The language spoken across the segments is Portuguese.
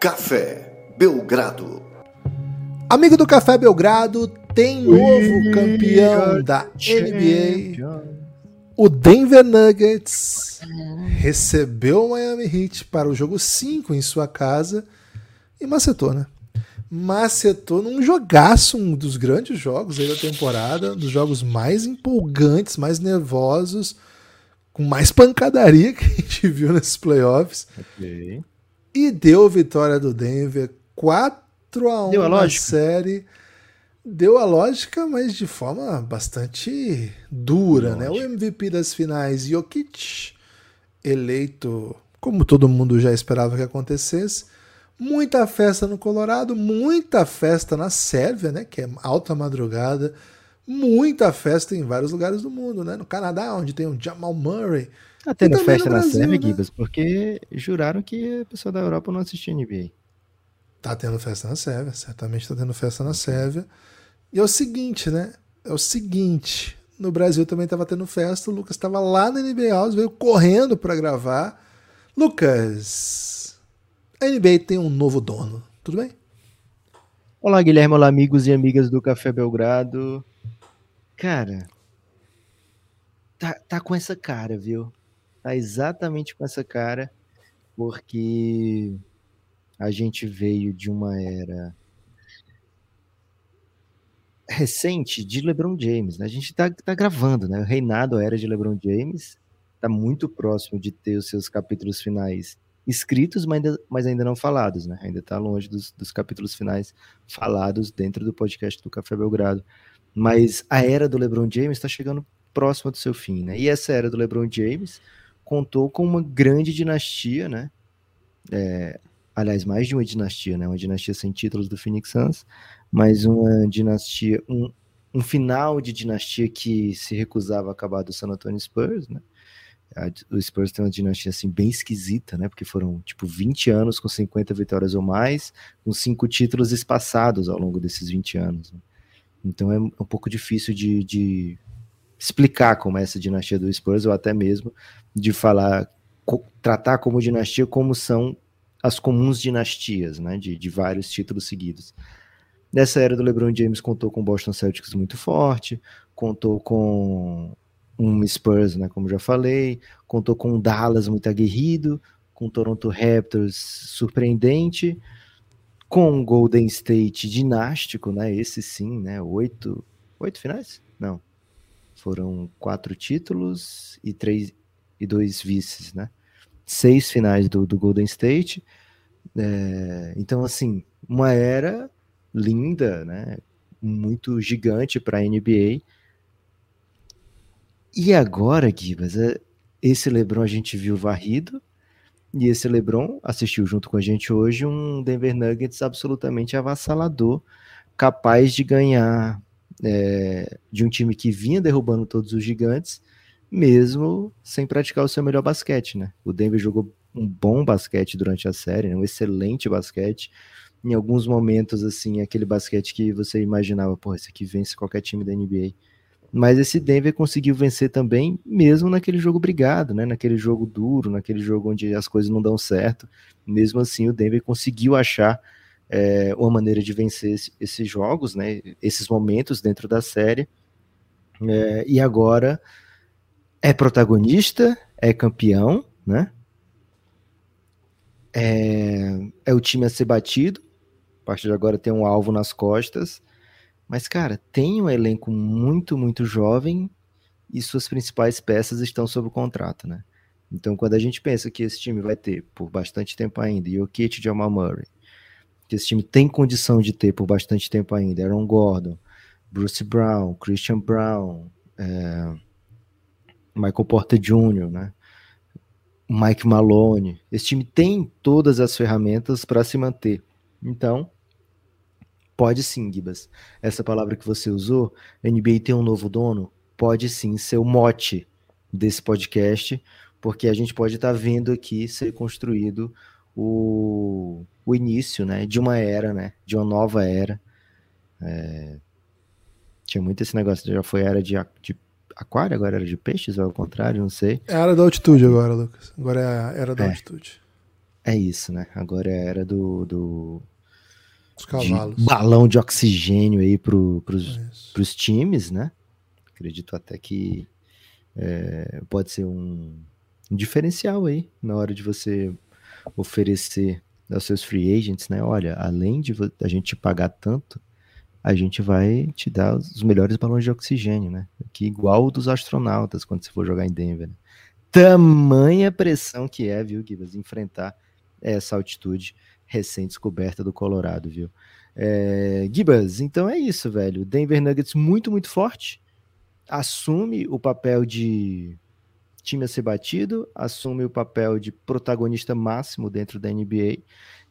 Café Belgrado. Amigo do Café Belgrado, tem novo campeão da NBA. O Denver Nuggets recebeu o Miami Heat para o jogo 5 em sua casa e macetou, né? Macetou num jogaço, um dos grandes jogos aí da temporada, um dos jogos mais empolgantes, mais nervosos, com mais pancadaria que a gente viu nesses playoffs. Okay. E deu vitória do Denver 4 a 1 deu a na lógica. série. Deu a lógica, mas de forma bastante dura, né? O MVP das finais, Jokic, eleito como todo mundo já esperava que acontecesse. Muita festa no Colorado, muita festa na Sérvia, né? Que é alta madrugada. Muita festa em vários lugares do mundo, né? No Canadá, onde tem o Jamal Murray. Tá tendo festa na Sérvia, né? Gibas, porque juraram que a pessoa da Europa não assistia NBA. Tá tendo festa na Sérvia, certamente tá tendo festa na Sérvia. E é o seguinte, né? É o seguinte. No Brasil também tava tendo festa, o Lucas estava lá na NBA House, veio correndo para gravar. Lucas, a NBA tem um novo dono, tudo bem? Olá, Guilherme, olá, amigos e amigas do Café Belgrado. Cara, tá, tá com essa cara, viu? Tá exatamente com essa cara, porque a gente veio de uma era recente de LeBron James. Né? A gente tá, tá gravando, né? O reinado a era de LeBron James tá muito próximo de ter os seus capítulos finais escritos, mas ainda, mas ainda não falados, né? Ainda tá longe dos, dos capítulos finais falados dentro do podcast do Café Belgrado. Mas a era do LeBron James está chegando próxima do seu fim, né? E essa era do LeBron James contou com uma grande dinastia, né? É, aliás, mais de uma dinastia, né? Uma dinastia sem títulos do Phoenix Suns, mas uma dinastia, um, um final de dinastia que se recusava a acabar do San Antonio Spurs, né? o Spurs tem uma dinastia assim bem esquisita, né? Porque foram tipo 20 anos com 50 vitórias ou mais, com cinco títulos espaçados ao longo desses 20 anos. Né? Então é um pouco difícil de, de explicar como é essa dinastia do Spurs, ou até mesmo de falar, co tratar como dinastia como são as comuns dinastias, né, de, de vários títulos seguidos. Nessa era do LeBron James contou com o Boston Celtics muito forte, contou com um Spurs, né, como já falei, contou com um Dallas muito aguerrido, com o Toronto Raptors surpreendente, com o Golden State dinástico, né, esse sim, né, oito, oito finais? Não, foram quatro títulos e três e dois vices, né? Seis finais do, do Golden State. É, então, assim, uma era linda, né? Muito gigante para a NBA. E agora, Gibas, é, esse LeBron a gente viu varrido, e esse LeBron assistiu junto com a gente hoje um Denver Nuggets absolutamente avassalador, capaz de ganhar é, de um time que vinha derrubando todos os gigantes, mesmo sem praticar o seu melhor basquete, né? O Denver jogou um bom basquete durante a série, né? um excelente basquete. Em alguns momentos, assim, aquele basquete que você imaginava, pô, esse aqui vence qualquer time da NBA. Mas esse Denver conseguiu vencer também, mesmo naquele jogo brigado, né? Naquele jogo duro, naquele jogo onde as coisas não dão certo. Mesmo assim, o Denver conseguiu achar é, uma maneira de vencer esse, esses jogos, né, esses momentos dentro da série. É, e agora é protagonista, é campeão, né? É, é o time a ser batido. A partir de agora tem um alvo nas costas. Mas, cara, tem um elenco muito, muito jovem e suas principais peças estão sob contrato, né? Então, quando a gente pensa que esse time vai ter por bastante tempo ainda, Jokic e Jamal Murray, que esse time tem condição de ter por bastante tempo ainda. Aaron Gordon, Bruce Brown, Christian Brown, é, Michael Porter Jr., né? Mike Malone. Esse time tem todas as ferramentas para se manter. Então, pode sim, Gibas. Essa palavra que você usou, NBA tem um novo dono, pode sim ser o mote desse podcast, porque a gente pode estar tá vendo aqui ser construído o, o início né, de uma era, né, de uma nova era. É, tinha muito esse negócio, já foi era de, de aquário, agora era de peixes, ou ao contrário, não sei. É a era da altitude agora, Lucas. Agora é a era da é. altitude. É isso, né? Agora é a era do, do Os cavalos. de balão de oxigênio aí pro, pros, Isso. pros times, né? Acredito até que é, pode ser um, um diferencial aí na hora de você oferecer aos seus free agents, né? Olha, além de a gente te pagar tanto, a gente vai te dar os melhores balões de oxigênio, né? Que igual o dos astronautas quando você for jogar em Denver. né? Tamanha pressão que é, viu, Gibas, enfrentar essa altitude recém-descoberta do Colorado, viu? É, Gibas, então é isso, velho. Denver Nuggets muito, muito forte. Assume o papel de time a ser batido, assume o papel de protagonista máximo dentro da NBA.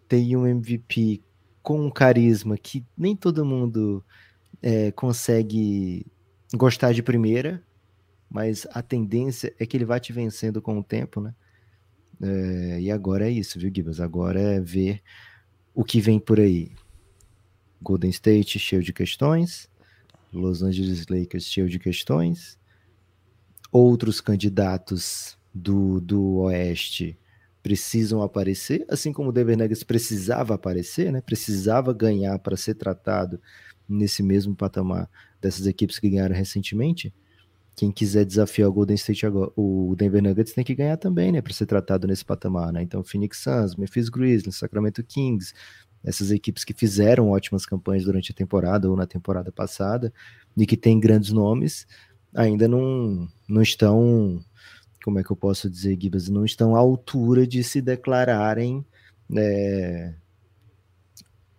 Tem um MVP com um carisma que nem todo mundo é, consegue gostar de primeira, mas a tendência é que ele vai te vencendo com o tempo, né? É, e agora é isso, viu, Gibas? Agora é ver o que vem por aí. Golden State cheio de questões, Los Angeles Lakers cheio de questões, outros candidatos do, do Oeste precisam aparecer, assim como o Denver Nuggets precisava aparecer, né? Precisava ganhar para ser tratado nesse mesmo patamar dessas equipes que ganharam recentemente. Quem quiser desafiar o Golden State agora, o Denver Nuggets tem que ganhar também, né, para ser tratado nesse patamar, né? Então, Phoenix Suns, Memphis Grizzlies, Sacramento Kings, essas equipes que fizeram ótimas campanhas durante a temporada ou na temporada passada e que têm grandes nomes, ainda não, não estão, como é que eu posso dizer, Gibas, não estão à altura de se declararem é,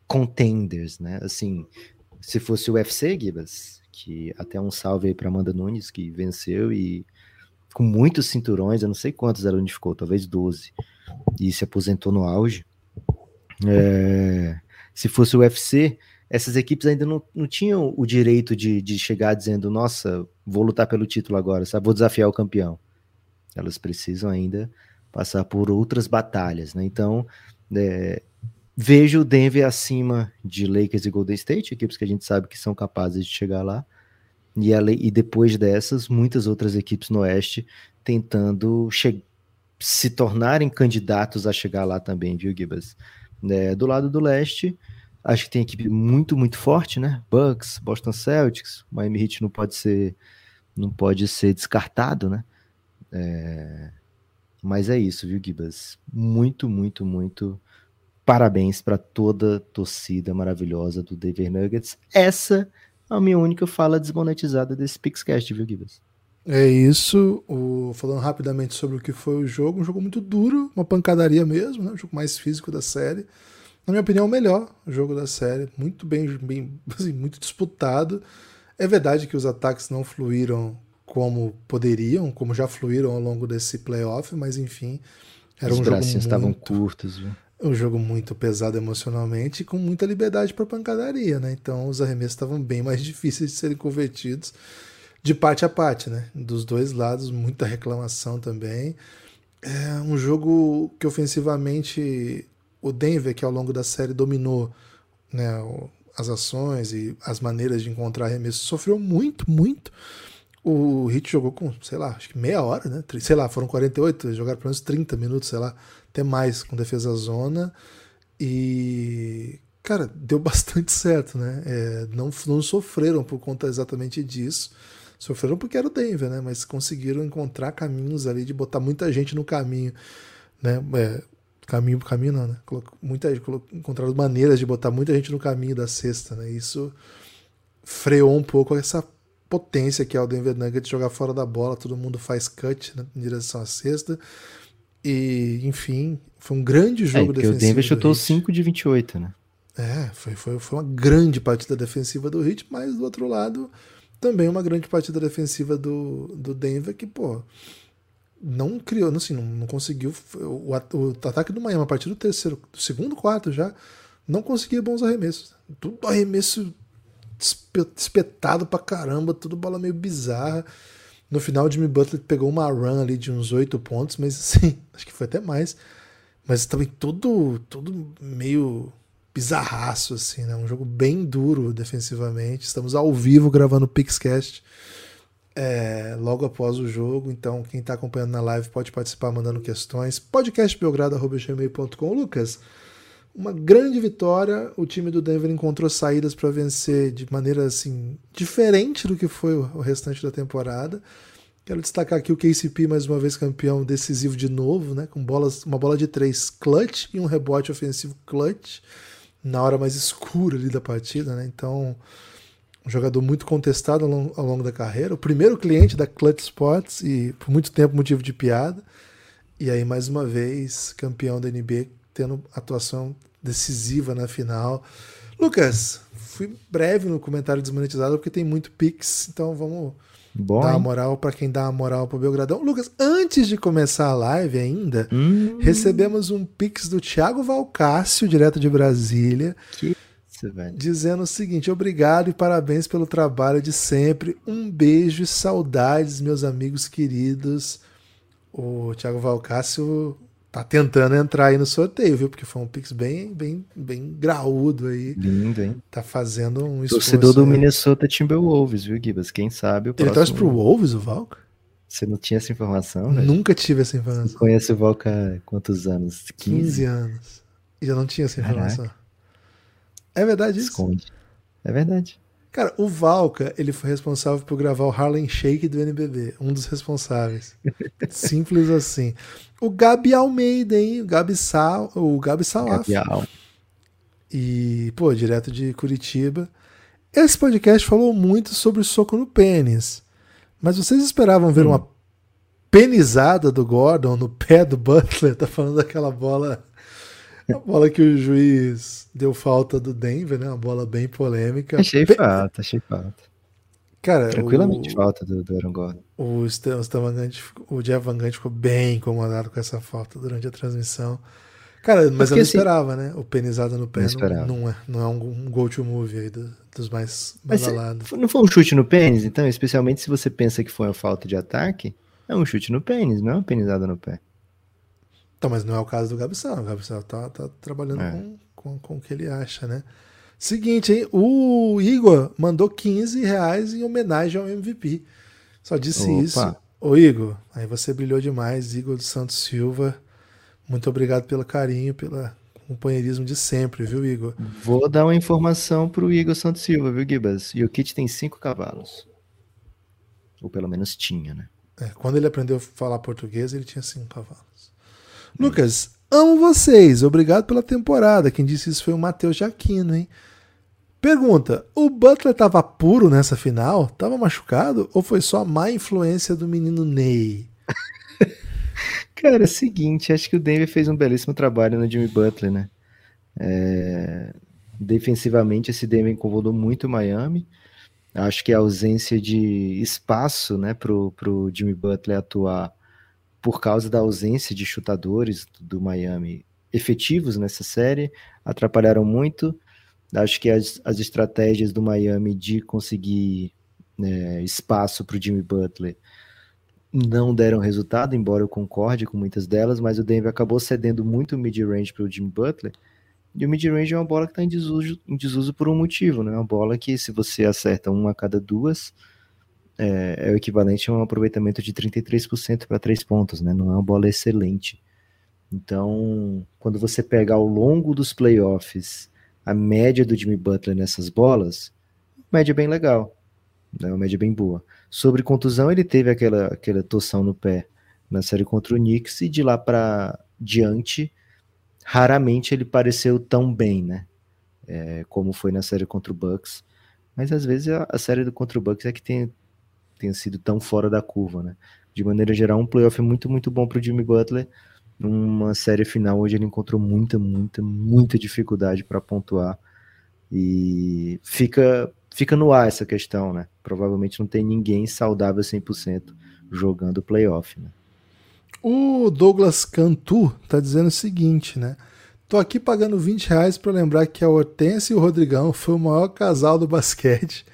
contenders, né? Assim, se fosse o UFC, Gibas, que até um salve aí para Amanda Nunes, que venceu e com muitos cinturões, eu não sei quantos ela unificou, talvez 12, e se aposentou no auge. É, se fosse o UFC, essas equipes ainda não, não tinham o direito de, de chegar dizendo, nossa, vou lutar pelo título agora, sabe? vou desafiar o campeão. Elas precisam ainda passar por outras batalhas, né? Então, é, vejo o Denver acima de Lakers e Golden State, equipes que a gente sabe que são capazes de chegar lá. E, a, e depois dessas, muitas outras equipes no Oeste tentando se tornarem candidatos a chegar lá também, viu, Gibas? É, do lado do leste, acho que tem equipe muito, muito forte, né? Bucks, Boston Celtics, Miami Heat não pode ser, não pode ser descartado, né? É, mas é isso, viu, Gibas? Muito, muito, muito parabéns para toda a torcida maravilhosa do Denver Nuggets. Essa é a minha única fala desmonetizada desse Pixcast, viu, Gibas? É isso. O, falando rapidamente sobre o que foi o jogo, um jogo muito duro, uma pancadaria mesmo, né? o jogo mais físico da série. Na minha opinião, o melhor jogo da série. Muito bem, bem assim, muito disputado. É verdade que os ataques não fluíram como poderiam, como já fluíram ao longo desse playoff, mas enfim, era Os um jogo bracinhos estavam curtos, viu? um jogo muito pesado emocionalmente e com muita liberdade para pancadaria, né? Então os arremessos estavam bem mais difíceis de serem convertidos de parte a parte, né? Dos dois lados, muita reclamação também. É um jogo que ofensivamente o Denver, que ao longo da série dominou né, as ações e as maneiras de encontrar arremesso, sofreu muito, muito. O Hit jogou com, sei lá, acho que meia hora, né? Sei lá, foram 48, jogaram pelo menos 30 minutos, sei lá, até mais com defesa zona. E, cara, deu bastante certo, né? É, não, não sofreram por conta exatamente disso. Sofreram porque era o Denver, né? Mas conseguiram encontrar caminhos ali de botar muita gente no caminho, né? É, caminho por caminho não, né? Muita, encontraram maneiras de botar muita gente no caminho da cesta, né? Isso freou um pouco essa potência que é o Denver Nuggets jogar fora da bola, todo mundo faz cut né, em direção à cesta. E, enfim, foi um grande jogo é, defensivo. O Denver chutou 5 de 28, né? É, foi, foi, foi uma grande partida defensiva do Heat, mas do outro lado, também uma grande partida defensiva do, do Denver, que, pô, não criou, assim, não, não conseguiu. O, o, ataque do Miami, a partir do terceiro, do segundo quarto já, não conseguia bons arremessos. Tudo arremesso espetado pra caramba, tudo bola meio bizarra. No final, o Jimmy Butler pegou uma run ali de uns oito pontos, mas assim, acho que foi até mais. Mas também tudo, tudo meio bizarraço, assim, né? Um jogo bem duro defensivamente. Estamos ao vivo gravando o Pixcast. É, logo após o jogo. Então, quem está acompanhando na live pode participar mandando questões. podcastbelgrado.gmail.com Lucas, uma grande vitória. O time do Denver encontrou saídas para vencer de maneira assim diferente do que foi o restante da temporada. Quero destacar aqui o KCP, mais uma vez campeão decisivo de novo, né? Com bolas, uma bola de três clutch e um rebote ofensivo clutch na hora mais escura ali da partida, né? Então, um jogador muito contestado ao longo, ao longo da carreira. O primeiro cliente da Clutch Sports e por muito tempo motivo de piada. E aí, mais uma vez, campeão da NBA, tendo atuação decisiva na final. Lucas, fui breve no comentário desmonetizado porque tem muito pix, então vamos Bom, dar uma moral para quem dá uma moral pro Belgradão. Lucas, antes de começar a live ainda, hum. recebemos um pix do Thiago Valcácio, direto de Brasília. Que isso, velho. Dizendo o seguinte: obrigado e parabéns pelo trabalho de sempre. Um beijo e saudades, meus amigos queridos. O Thiago Valcácio tá tentando entrar aí no sorteio, viu? Porque foi um Pix bem, bem, bem graúdo aí. Lindo, hein? Tá fazendo um esforço. Torcedor do Minnesota Timberwolves, viu, Gibas? Quem sabe o próximo... Ele torce pro Wolves, o Valk? Você não tinha essa informação, velho? Nunca tive essa informação. Você conhece o Valk há quantos anos? 15, 15 anos. E já não tinha essa informação. Caraca. É verdade isso? Esconde. É verdade. Cara, o Valka, ele foi responsável por gravar o Harlem Shake do NBB. Um dos responsáveis. Simples assim. O Gabi Almeida, hein? O Gabi Sal, o Gabi Salaf. E, pô, direto de Curitiba. Esse podcast falou muito sobre o soco no pênis. Mas vocês esperavam ver hum. uma penizada do Gordon no pé do Butler? Tá falando daquela bola a bola que o juiz deu falta do Denver, né? Uma bola bem polêmica. Achei Pe... falta, achei falta. Cara, Tranquilamente o, falta do, do Aaron Gordon. O, o Jeff Van ficou bem incomodado com essa falta durante a transmissão. Cara, mas eu não assim, esperava, né? O penizado no pé não, não, é, não é um, um go-to movie aí do, dos mais badalados. Não foi um chute no pênis, então, especialmente se você pensa que foi uma falta de ataque, é um chute no pênis, não é uma penizada no pé. Então, mas não é o caso do Gabsal. O Gabsal tá, tá trabalhando é. com, com, com, o que ele acha, né? Seguinte, hein? O Igor mandou 15 reais em homenagem ao MVP. Só disse Opa. isso. Ô, Igor, aí você brilhou demais, Igor dos Santos Silva. Muito obrigado pelo carinho, pelo companheirismo de sempre, viu, Igor? Vou dar uma informação pro Igor Santos Silva, viu, Gibas? E o kit tem cinco cavalos. Ou pelo menos tinha, né? É, quando ele aprendeu a falar português, ele tinha cinco cavalos. Lucas, amo vocês. Obrigado pela temporada. Quem disse isso foi o Matheus Jaquino, hein? Pergunta: o Butler estava puro nessa final? Tava machucado? Ou foi só má influência do menino Ney? Cara, é o seguinte, acho que o Denver fez um belíssimo trabalho no Jimmy Butler, né? É... Defensivamente, esse Denver incomodou muito o Miami. Acho que a ausência de espaço né, pro, pro Jimmy Butler atuar por causa da ausência de chutadores do Miami efetivos nessa série, atrapalharam muito. Acho que as, as estratégias do Miami de conseguir né, espaço para o Jimmy Butler não deram resultado, embora eu concorde com muitas delas, mas o Denver acabou cedendo muito mid-range para o Jimmy Butler. E o mid-range é uma bola que está em desuso, em desuso por um motivo, né? É uma bola que, se você acerta uma a cada duas, é, é o equivalente a um aproveitamento de 33% para três pontos, né? Não é uma bola excelente. Então, quando você pega ao longo dos playoffs a média do Jimmy Butler nessas bolas, média bem legal, né? uma média bem boa. Sobre contusão, ele teve aquela, aquela torção no pé na série contra o Knicks e de lá para diante, raramente ele pareceu tão bem, né? É, como foi na série contra o Bucks. Mas às vezes a, a série do contra o Bucks é que tem, tenha sido tão fora da curva, né? De maneira geral, um playoff muito, muito bom para o Jimmy Butler. Numa série final, hoje ele encontrou muita, muita, muita dificuldade para pontuar. E fica, fica no ar essa questão, né? Provavelmente não tem ninguém saudável 100% jogando playoff, né? O Douglas Cantu tá dizendo o seguinte, né? Tô aqui pagando 20 reais para lembrar que a Hortência e o Rodrigão foi o maior casal do basquete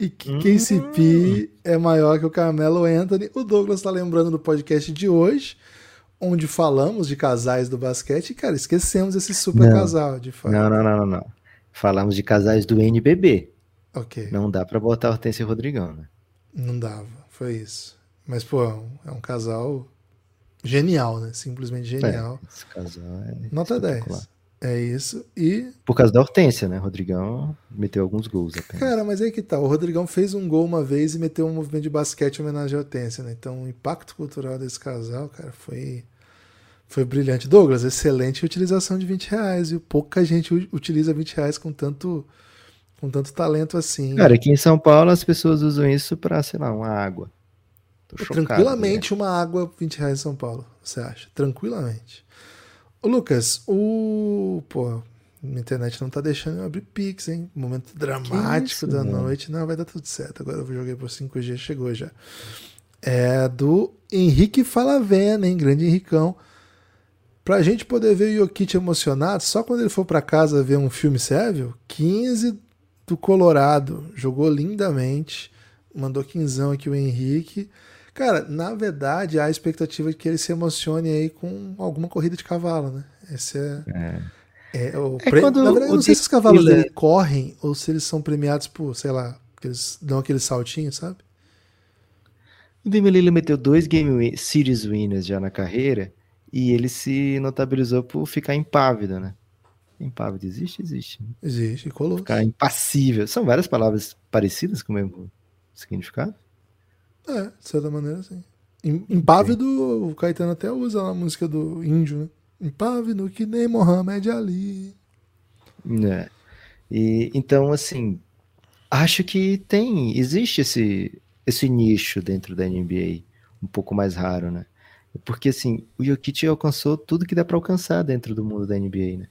e que hum. KCP é maior que o Carmelo Anthony. O Douglas está lembrando do podcast de hoje, onde falamos de casais do basquete e, cara, esquecemos esse super não. casal, de fato. Não, não, não, não, não. Falamos de casais do NBB. Ok. Não dá para botar Hortência e Rodrigão, né? Não dava, foi isso. Mas, pô, é um casal genial, né? Simplesmente genial. É, esse casal é Nota 10. É isso. E. Por causa da Hortência, né? Rodrigão meteu alguns gols apenas. Cara, mas aí que tá. O Rodrigão fez um gol uma vez e meteu um movimento de basquete em homenagem à Hortência, né? Então o impacto cultural desse casal, cara, foi. Foi brilhante. Douglas, excelente utilização de 20 reais. E pouca gente utiliza 20 reais com tanto, com tanto talento assim. Cara, aqui em São Paulo as pessoas usam isso pra, sei lá, uma água. Chocado, Tranquilamente né? uma água 20 reais em São Paulo, você acha? Tranquilamente. Ô, Lucas, o. Pô, a internet não tá deixando eu abrir Pix, hein? Momento dramático isso, da mano? noite. Não, vai dar tudo certo. Agora eu joguei por 5G, chegou já. É do Henrique Falavena, hein? Grande Henricão. Pra gente poder ver o Jokic emocionado, só quando ele for para casa ver um filme sério, 15 do Colorado. Jogou lindamente. Mandou quinzão aqui o Henrique. Cara, na verdade, há a expectativa de que ele se emocione aí com alguma corrida de cavalo, né? Esse é. é. é o é pre... Na verdade, eu não sei se os cavalos dele correm ou se eles são premiados por, sei lá, que eles dão aquele saltinho, sabe? O Damian Lillard meteu dois Game Series winners já na carreira e ele se notabilizou por ficar impávido, né? Impávido existe? Existe. Né? Existe, colou. Ficar impassível. São várias palavras parecidas com o mesmo significado? É, de certa maneira, sim. Impávido, o Caetano até usa a música do índio, né? Impávido que nem Mohamed Ali. É. E, então, assim, acho que tem, existe esse, esse nicho dentro da NBA, um pouco mais raro, né? Porque, assim, o Jokic alcançou tudo que dá para alcançar dentro do mundo da NBA, né?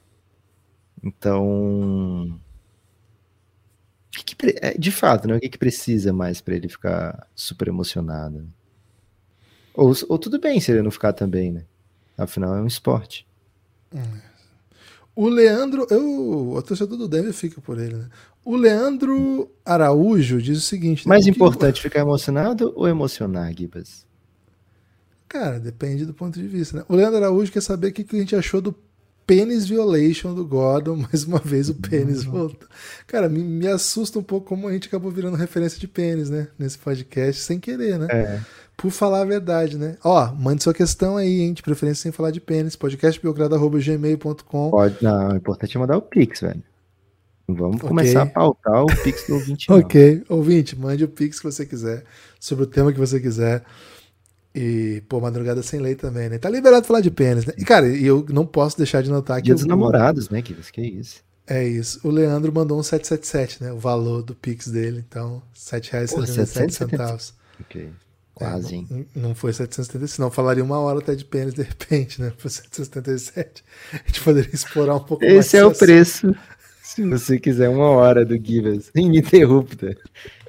Então, que que, é, de fato, né? O que, que precisa mais para ele ficar super emocionado? Ou, ou tudo bem se ele não ficar também, né? Afinal, é um esporte. O Leandro, eu, o torcedor do Denver fica por ele, né? O Leandro Araújo diz o seguinte: né? Mais importante que... ficar emocionado ou emocionar, Gibas? Cara, depende do ponto de vista, né? O Leandro Araújo quer saber o que a gente achou do Penis Violation do Gordon, mais uma vez o pênis volta. Cara, me, me, assusta um pouco como a gente acabou virando referência de pênis, né? Nesse podcast, sem querer, né? É. Por falar a verdade, né? Ó, mande sua questão aí, hein? De preferência sem falar de pênis. podcastbiogrado.gmail.com Pode, não, o importante é mandar o Pix, velho. Vamos okay. começar a pautar o Pix do ouvinte. ok, ouvinte, mande o Pix que você quiser, sobre o tema que você quiser. E, pô, Madrugada Sem Lei também, né? Tá liberado falar de pênis, né? E, cara, eu não posso deixar de notar que. Dia dos namorados, né, que Que é isso. É isso. O Leandro mandou um 777, né? O valor do Pix dele. Então, R$ 7,77. Ok. Quase, é, não, não, foi 777, senão falaria uma hora até de pênis de repente, né? Foi 777. A gente poderia explorar um pouco Esse mais. Esse é o preço. Se você quiser uma hora do Givas ininterrupta.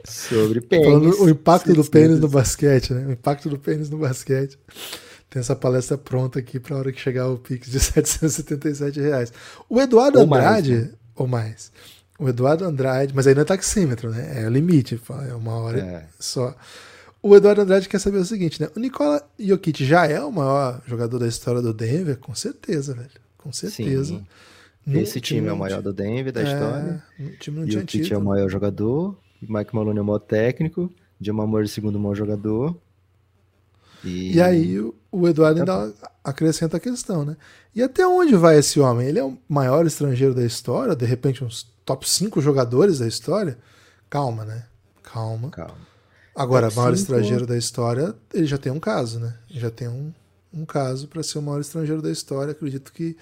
Sobre pênis. Falando o impacto do pênis no basquete, né? O impacto do pênis no basquete. Tem essa palestra pronta aqui para a hora que chegar o Pix de 777 reais. O Eduardo ou Andrade, mais, né? ou mais. O Eduardo Andrade, mas aí não é taxímetro, né? É o limite, é uma hora é. só. O Eduardo Andrade quer saber o seguinte, né? O Nicola Jokic já é o maior jogador da história do Denver? Com certeza, velho. Com certeza. Sim. Esse time, time é o maior do Denver da é, história. O time não Jokic tinha é o maior jogador. Mike Maloney é o maior técnico, Jamal Murray segundo maior jogador. E, e aí o Eduardo ainda acrescenta a questão, né? E até onde vai esse homem? Ele é o maior estrangeiro da história, de repente uns top 5 jogadores da história? Calma, né? Calma. Calma. Agora, top maior cinco... estrangeiro da história, ele já tem um caso, né? Já tem um, um caso para ser o maior estrangeiro da história. Acredito que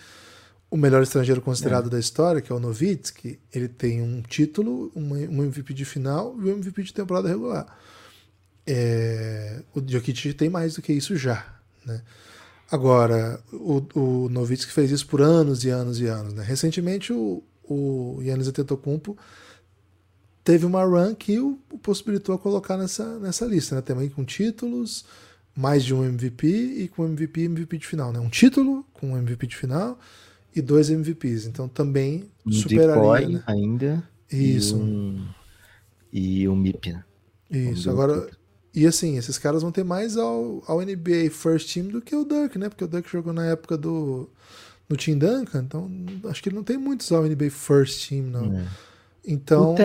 o melhor estrangeiro considerado é. da história, que é o Novitsky, ele tem um título, um MVP de final e um MVP de temporada regular. É, o Jokic tem mais do que isso já. Né? Agora, o, o Novitsky fez isso por anos e anos e anos. Né? Recentemente, o, o Yannis Antetokounmpo teve uma run que o, o possibilitou a colocar nessa, nessa lista. Né? Também com títulos, mais de um MVP e com MVP e MVP de final. Né? Um título com um MVP de final e dois MVPs. Então também um superaria. né? ainda. Isso. E um, e um MIP. Né? Isso. Um Agora. E assim, esses caras vão ter mais ao, ao NBA First Team do que o Dirk, né? Porque o Dirk jogou na época do no Team Duncan, então acho que ele não tem muitos ao NBA First Team, não. É. Então,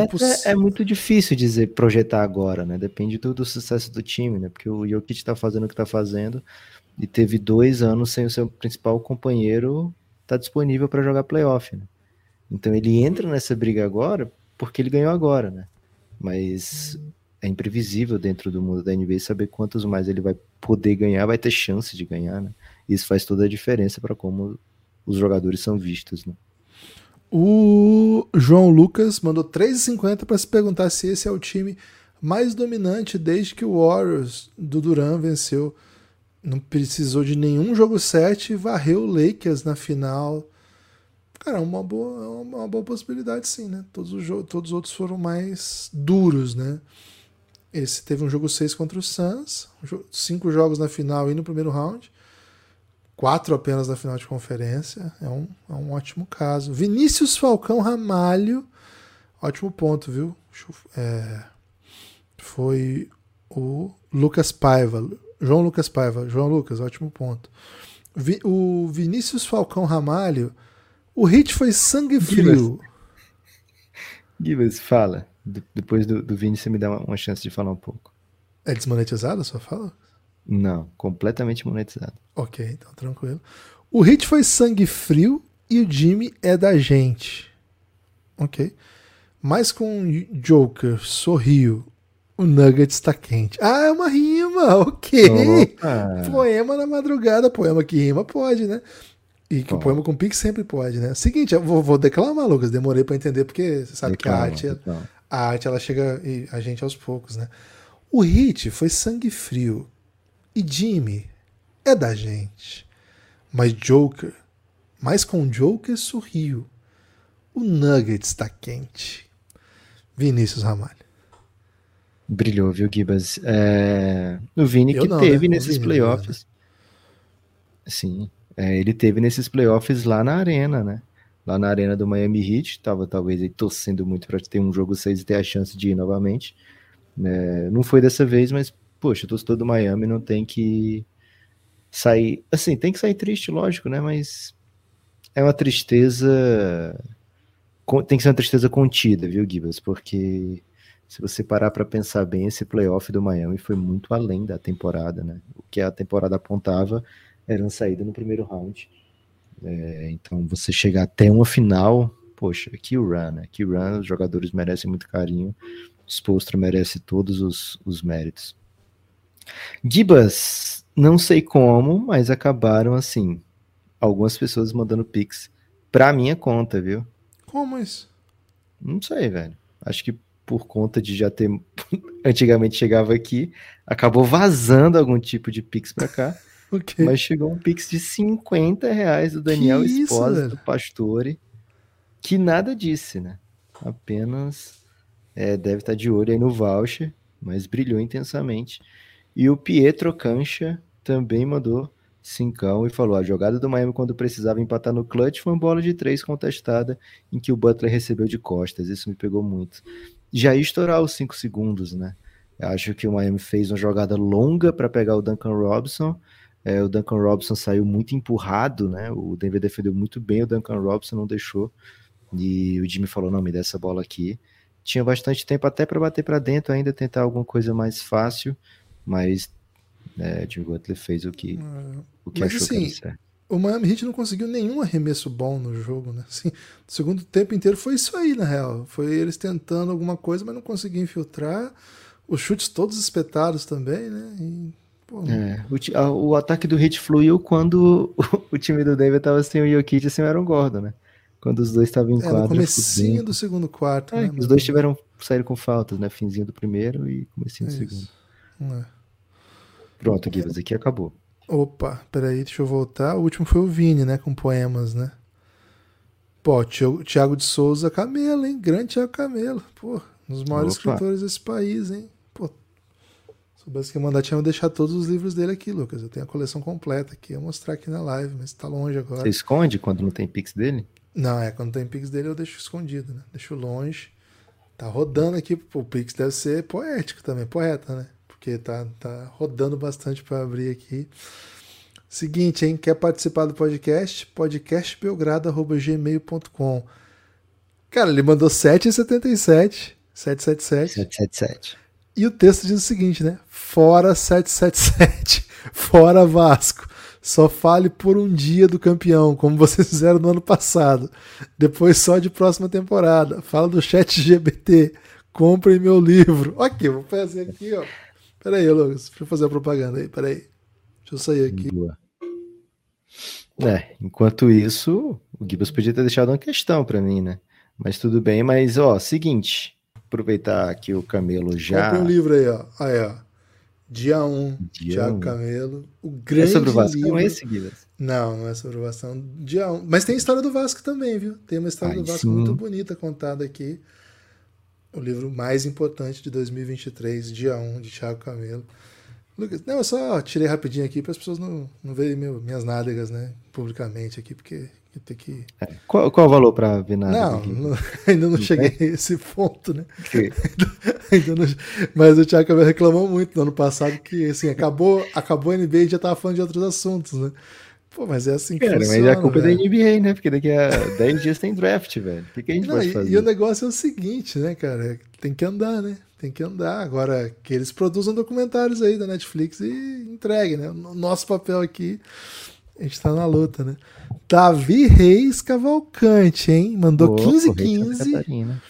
é muito difícil dizer projetar agora, né? Depende do, do sucesso do time, né? Porque o Jokic está fazendo o que está fazendo e teve dois anos sem o seu principal companheiro estar tá disponível para jogar playoff, né? Então ele entra nessa briga agora porque ele ganhou agora, né? Mas é imprevisível dentro do mundo da NBA saber quantos mais ele vai poder ganhar, vai ter chance de ganhar, né? Isso faz toda a diferença para como os jogadores são vistos, né? O João Lucas mandou 3,50 para se perguntar se esse é o time mais dominante desde que o Warriors do Duran venceu. Não precisou de nenhum jogo 7 e varreu o Lakers na final. Cara, é uma boa, é uma boa possibilidade, sim, né? Todos os, todos os outros foram mais duros, né? Esse teve um jogo 6 contra o Suns, cinco jogos na final e no primeiro round, quatro apenas na final de conferência. É um, é um ótimo caso. Vinícius Falcão Ramalho, ótimo ponto, viu? É, foi o Lucas Paiva, João Lucas Paiva. João Lucas, ótimo ponto. Vi, o Vinícius Falcão Ramalho, o hit foi sangue frio. Gibas, fala. Depois do, do Vini, você me dá uma, uma, chance de falar um pouco. É desmonetizado a sua fala? Não, completamente monetizado. Ok, então tranquilo. O hit foi sangue frio e o Jimmy é da gente. Ok. Mas com Joker, sorriu. O Nuggets tá quente. Ah, é uma rima, ok. Opa. Poema na madrugada, poema que rima pode, né? E que o poema com pique sempre pode, né? Seguinte, eu vou, vou declamar, Lucas. Demorei para entender, porque você sabe declama, que a arte. Declama a arte ela chega a gente aos poucos, né? O hit foi sangue frio. E Jimmy é da gente. Mas Joker, mas com Joker sorriu. O Nuggets está quente. Vinícius Ramalho. Brilhou, viu, Gibas? É... O Vini Eu que não, teve né? nesses Vini, playoffs. Né? Sim, é, ele teve nesses playoffs lá na arena, né? lá na arena do Miami Heat, tava talvez aí torcendo muito para ter um jogo 6 e ter a chance de ir novamente. É, não foi dessa vez, mas poxa, o torcedor do Miami não tem que sair, assim, tem que sair triste, lógico, né, mas é uma tristeza tem que ser uma tristeza contida, viu, Gibas? Porque se você parar para pensar bem, esse playoff do Miami foi muito além da temporada, né? O que a temporada apontava era uma saída no primeiro round. É, então você chegar até uma final, poxa, que run, né? Que run, os jogadores merecem muito carinho. Spolstra merece todos os, os méritos. Gibas, não sei como, mas acabaram assim. Algumas pessoas mandando pix pra minha conta, viu? Como isso? Não sei, velho. Acho que por conta de já ter antigamente chegava aqui, acabou vazando algum tipo de pix para cá. Okay. Mas chegou um pix de 50 reais do Daniel Esposa, do Pastore, que nada disse, né? Apenas é, deve estar de olho aí no voucher, mas brilhou intensamente. E o Pietro Cancha também mandou cincão e falou: a jogada do Miami quando precisava empatar no clutch foi uma bola de três contestada em que o Butler recebeu de costas. Isso me pegou muito. Já ia estourar os cinco segundos, né? Eu acho que o Miami fez uma jogada longa para pegar o Duncan Robinson é, o Duncan Robinson saiu muito empurrado, né? O Denver defendeu muito bem, o Duncan Robinson não deixou. E o Jimmy falou: não, me dá essa bola aqui. Tinha bastante tempo até para bater para dentro, ainda tentar alguma coisa mais fácil, mas é, Jimmy Butler fez o que, é, o que mas, achou assim, que era certo. O Miami Heat não conseguiu nenhum arremesso bom no jogo, né? Assim, o segundo tempo inteiro foi isso aí, na real. Foi eles tentando alguma coisa, mas não conseguiam infiltrar. Os chutes todos espetados também, né? E é, o, o, ataque do Hit fluiu quando o, o time do Denver estava sem o Jokic e sem o Aaron Gordon, né? Quando os dois estavam em. É, no comecinho do segundo quarto. É, né, os dois tiveram saíram com faltas, né? Finzinho do primeiro e comecinho do é segundo. É. Pronto, Guilherme, aqui acabou. Opa, peraí, deixa eu voltar. O último foi o Vini, né? Com poemas, né? Pô, Thiago de Souza Camelo, hein? Grande Thiago Camelo. Pô, um dos maiores Opa. escritores desse país, hein? Soubesse que mandar tinha deixar todos os livros dele aqui, Lucas. Eu tenho a coleção completa aqui. Eu vou mostrar aqui na live, mas tá longe agora. Você esconde quando não tem pix dele? Não, é quando tem pix dele eu deixo escondido, né? Deixo longe. Tá rodando aqui. O pix deve ser poético também, poeta, né? Porque tá, tá rodando bastante para abrir aqui. Seguinte, hein? Quer participar do podcast? podcastbelgrado.gmail.com Cara, ele mandou 7,77. 777. 777. E o texto diz o seguinte, né? Fora 777. Fora Vasco. Só fale por um dia do campeão, como vocês fizeram no ano passado. Depois só de próxima temporada. Fala do chat GBT. Comprem meu livro. Ok, vou fazer aqui, ó. Pera aí, Lucas. Deixa eu fazer a propaganda aí. Pera aí. Deixa eu sair aqui. Boa. É, enquanto isso, o Gibbs podia ter deixado uma questão para mim, né? Mas tudo bem, mas ó, seguinte, aproveitar que o Camelo já. Compre um livro aí, ó. Aí, ó. Dia 1, um, Dia Thiago um. Camelo. O É grande sobre o Vasco, livro. não é esse, Gibbs? Não, não é sobre o Vasco. Dia 1. Um. Mas tem história do Vasco também, viu? Tem uma história Aí do Vasco sim. muito bonita contada aqui. O livro mais importante de 2023, dia 1, de Thiago Camelo. Lucas, não, eu só tirei rapidinho aqui para as pessoas não, não verem meu- minhas nádegas, né? Publicamente aqui, porque tenho que. Qual, qual o valor para ver nada? Não, não- ainda não cheguei a esse ponto, né? Ainda não- Mas o Thiago Camelo reclamou muito no ano passado que assim, acabou, acabou a NBA e já tava falando de outros assuntos, né? Pô, mas é assim que Cara, funciona, mas a culpa velho. é da né? NBA, né? Porque daqui a 10 dias tem draft, velho. O que, que a gente Não, pode fazer? E, o negócio é o seguinte, né, cara? Tem que andar, né? Tem que andar. Agora, que eles produzam documentários aí da Netflix e entreguem, né? Nosso papel aqui, a gente tá na luta, né? Davi Reis Cavalcante, hein? Mandou 15-15.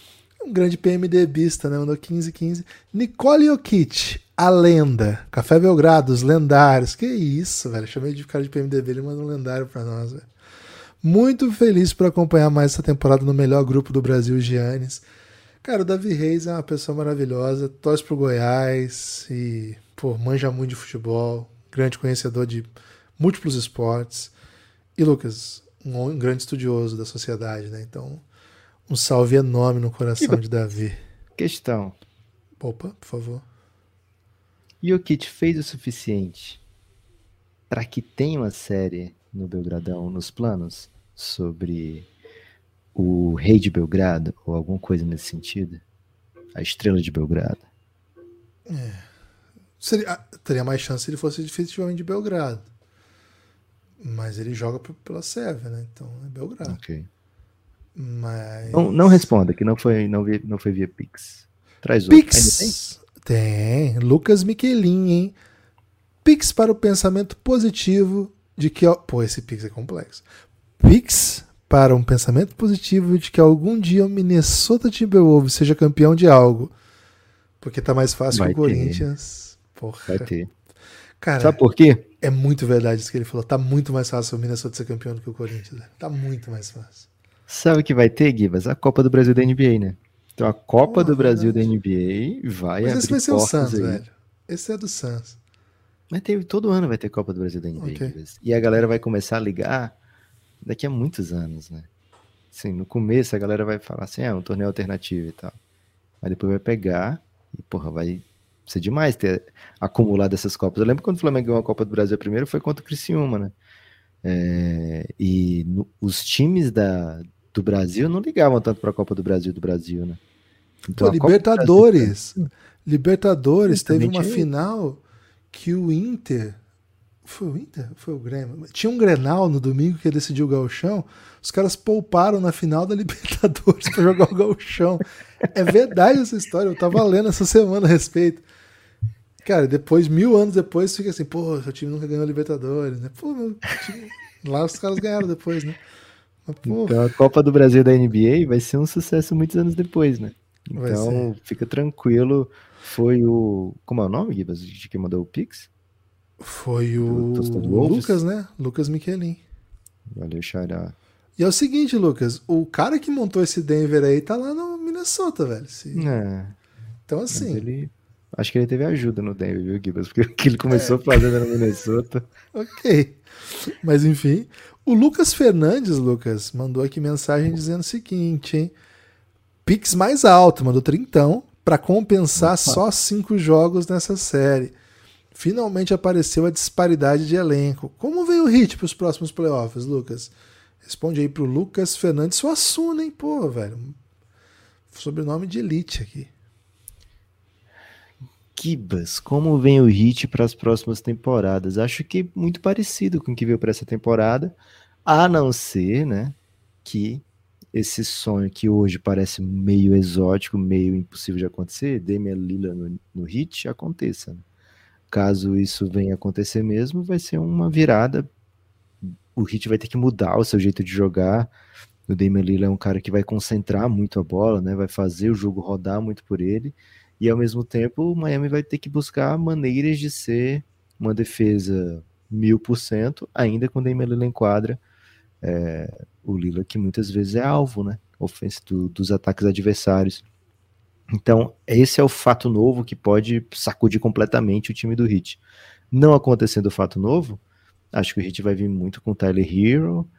Um grande PMDBista, né? Mandou 15 15 Nicole Jokic, a lenda. Café Belgrado, os lendários. Que isso, velho. Chamei de cara de PMDB, ele mandou um lendário pra nós, velho. Muito feliz por acompanhar mais essa temporada no melhor grupo do Brasil, Giannis. Cara, o Davi Reis é uma pessoa maravilhosa, torce pro Goiás e, pô, manja muito de futebol, grande conhecedor de múltiplos esportes. E, Lucas, um, um grande estudioso da sociedade, né? Então, um salve enorme no coração de Davi. Questão. Opa, por favor. Jokic fez o suficiente para que tenha uma série no Belgradão nos planos sobre o rei de Belgrado ou alguma coisa nesse sentido? A estrela de Belgrado. Seria, ah, teria mais chance se ele fosse definitivamente de Belgrado. Mas ele joga pela Sérvia, né? Então é Belgrado. Ok. Mas. Não, não responda, que não foi, não, vi, não foi via Pix. Traz outro. Ainda tem? Pix. Tem. Lucas Miquelin, hein? Pix para o pensamento positivo de que. Pô, esse Pix é complexo. Pix para um pensamento positivo de que algum dia o Minnesota Timberwolves seja campeão de algo. Porque tá mais fácil Vai que o ter. Corinthians. Porra. Vai ter. Cara, Sabe por quê? é muito verdade isso que ele falou. Tá muito mais fácil o Minnesota ser campeão do que o Corinthians. né? Tá muito mais fácil. Sabe o que vai ter, Gibas? A Copa do Brasil da NBA, né? Então a Copa Porra, do Brasil verdade. da NBA vai Mas esse vai ser o Santos, aí. velho. Esse é do Santos. Mas tem, todo ano vai ter Copa do Brasil da NBA. Ok. Gibas. E a galera vai começar a ligar daqui a muitos anos, né? Assim, no começo a galera vai falar assim, é um torneio alternativo e tal. Mas depois vai pegar e, porra, vai ser demais ter acumulado essas Copas. Eu lembro quando o Flamengo ganhou a Copa do Brasil primeiro foi contra o Criciúma, né? É, e no- os times da, do Brasil não ligavam tanto para a Copa do Brasil do Brasil, né? Então, Pô, Copa do Libertadores. Libertadores teve uma final que o Inter. Foi o Inter? Foi o Grêmio? Tinha um Grenal no domingo que decidiu o Gauchão. Os caras pouparam na final da Libertadores pra jogar o Gauchão. É verdade essa história. Eu tava lendo essa semana a respeito. Cara, depois, mil anos depois, fica assim, pô, seu time nunca ganhou a Libertadores, né? Pô, meu time... Lá os caras ganharam depois, né? Mas, Então a Copa do Brasil da NBA vai ser um sucesso muitos anos depois, né? Então fica tranquilo. Foi o. Como é o nome, Gibas? De quem mandou o Pix? foi o? Lucas, né? Lucas Miquelin. Valeu, Xará. E é o seguinte, Lucas, o cara que montou esse Denver aí tá lá no Minnesota, velho. Se- É, Então, mas assim, ele. Acho que ele teve ajuda no Denver, viu, Gibas? Porque o que ele É. começou fazendo no Minnesota. ok. Mas enfim, o Lucas Fernandes, Lucas, mandou aqui mensagem dizendo o seguinte, hein? Pix mais alto, mandou trintão, pra compensar só cinco jogos nessa série. Finalmente apareceu a disparidade de elenco. Como vem o hit pros próximos playoffs, Lucas? Responde aí pro Lucas Fernandes Suassuna, hein? Pô, velho. Sobrenome de elite aqui. Gibas, como vem o hit para as próximas temporadas? Acho que muito parecido com o que veio para essa temporada, a não ser, né, que esse sonho que hoje parece meio exótico, meio impossível de acontecer, Damian Lillard no, no hit, aconteça. Né? Caso isso venha acontecer mesmo, vai ser uma virada. O hit vai ter que mudar o seu jeito de jogar. O Damian Lillard é um cara que vai concentrar muito a bola, né? Vai fazer o jogo rodar muito por ele. E ao mesmo tempo, o Miami vai ter que buscar maneiras de ser uma defesa mil por cento, ainda com o Damian Lillard em quadra. É, o Lila que muitas vezes é alvo, né? Ofensa do, dos ataques adversários. Então, esse é o fato novo que pode sacudir completamente o time do Hit. Não acontecendo o fato novo, acho que o Hit vai vir muito com o Tyler Hero.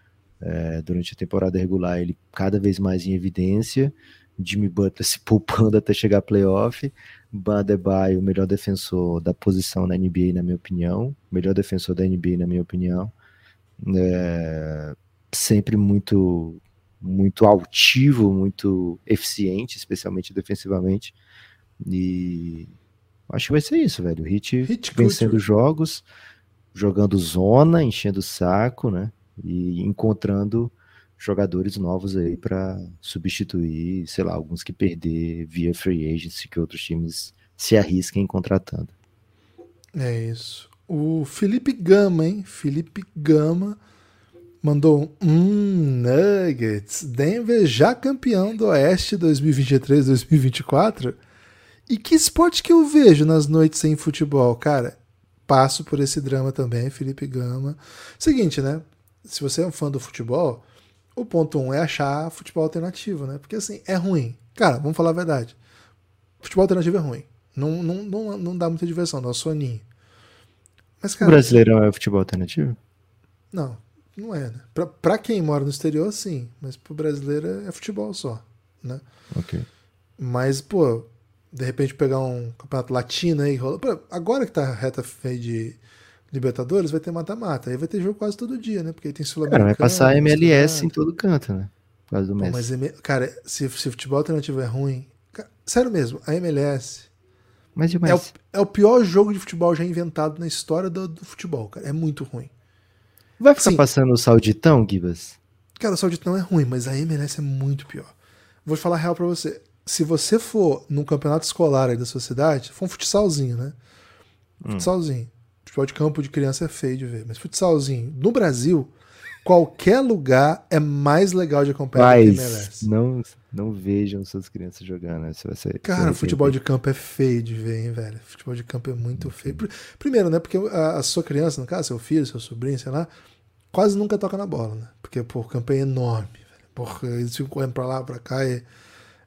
É, durante a temporada regular, ele cada vez mais em evidência. Jimmy Butler se poupando até chegar a playoff. Badebay, o melhor defensor da posição na NBA, na minha opinião. Melhor defensor da NBA, na minha opinião. É, sempre muito muito altivo, muito eficiente, especialmente defensivamente. E acho que vai ser isso, velho. O Hit, Hit vencendo culture. jogos, jogando zona, enchendo o saco, né? E encontrando jogadores novos aí para substituir, sei lá, alguns que perder via free agency que outros times se arrisquem contratando. É isso. O Felipe Gama, hein? Felipe Gama mandou um Nuggets, Denver já campeão do Oeste 2023-2024. E que esporte que eu vejo nas noites sem futebol, cara? Passo por esse drama também, Felipe Gama. Seguinte, né? Se você é um fã do futebol, o ponto um é achar futebol alternativo, né? Porque assim, é ruim. Cara, vamos falar a verdade. Futebol alternativo é ruim. Não, não, não, não dá muita diversão, dá soninho. Mas, cara, o brasileirão é futebol alternativo? Não, não é, né? Pra, pra quem mora no exterior, sim. Mas pro brasileiro é futebol só, né? Ok. Mas, pô, de repente pegar um campeonato latino aí, rola. Agora que tá reta feia de Libertadores, vai ter mata-mata. Aí vai ter jogo quase todo dia, né? Porque aí tem Sul-Americano. Cara, vai passar MLS em todo canto, né? Por causa do Pô, Mas, cara, se, se futebol alternativo é ruim. Cara, sério mesmo, a MLS. Mas demais. É o, é o pior jogo de futebol já inventado na história do, do futebol, cara. É muito ruim. Vai ficar Sim. passando o Sauditão, Gibas? Cara, o Sauditão é ruim, mas a MLS é muito pior. Vou falar real pra você. Se você for num campeonato escolar aí da sua cidade, for um futsalzinho, né? Hum. Futsalzinho. Futebol de campo de criança é feio de ver, mas futsalzinho. No Brasil, qualquer lugar é mais legal de acompanhar Mas, que MLS. Não, não vejam suas crianças jogando, né? Você vai ser, Cara, futebol de campo é feio de ver, hein, velho? Futebol de campo é muito feio. Primeiro, né? Porque a, a sua criança, no caso, seu filho, seu sobrinho, sei lá, quase nunca toca na bola, né? Porque, pô, o campo é enorme, velho. Porra, eles ficam correndo pra lá, pra cá, é,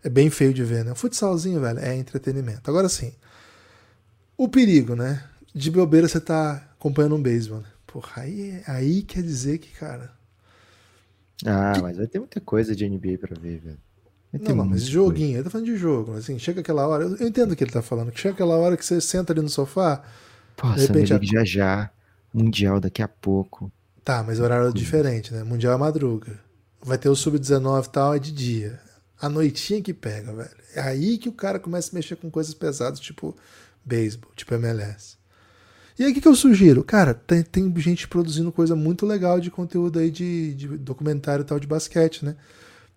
é bem feio de ver, né? O futsalzinho, velho, é entretenimento. Agora sim, o perigo, né? De bobeira você tá acompanhando um beisebol, né? Porra, aí, aí quer dizer que, cara. Ah, mas vai ter muita coisa de NBA pra ver, velho. Não, não, mas joguinho, coisa. ele tá falando de jogo, assim, chega aquela hora, eu, eu entendo o que ele tá falando, que chega aquela hora que você senta ali no sofá. Pô, de repente, a... já já, Mundial daqui a pouco. Tá, mas horário é diferente, né? Mundial é madruga. Vai ter o sub-19 e tal, é de dia. A noitinha que pega, velho. É aí que o cara começa a mexer com coisas pesadas, tipo beisebol, tipo MLS. E aí o que, que eu sugiro? Cara, tem, tem gente produzindo coisa muito legal de conteúdo aí de, de documentário e tal de basquete, né?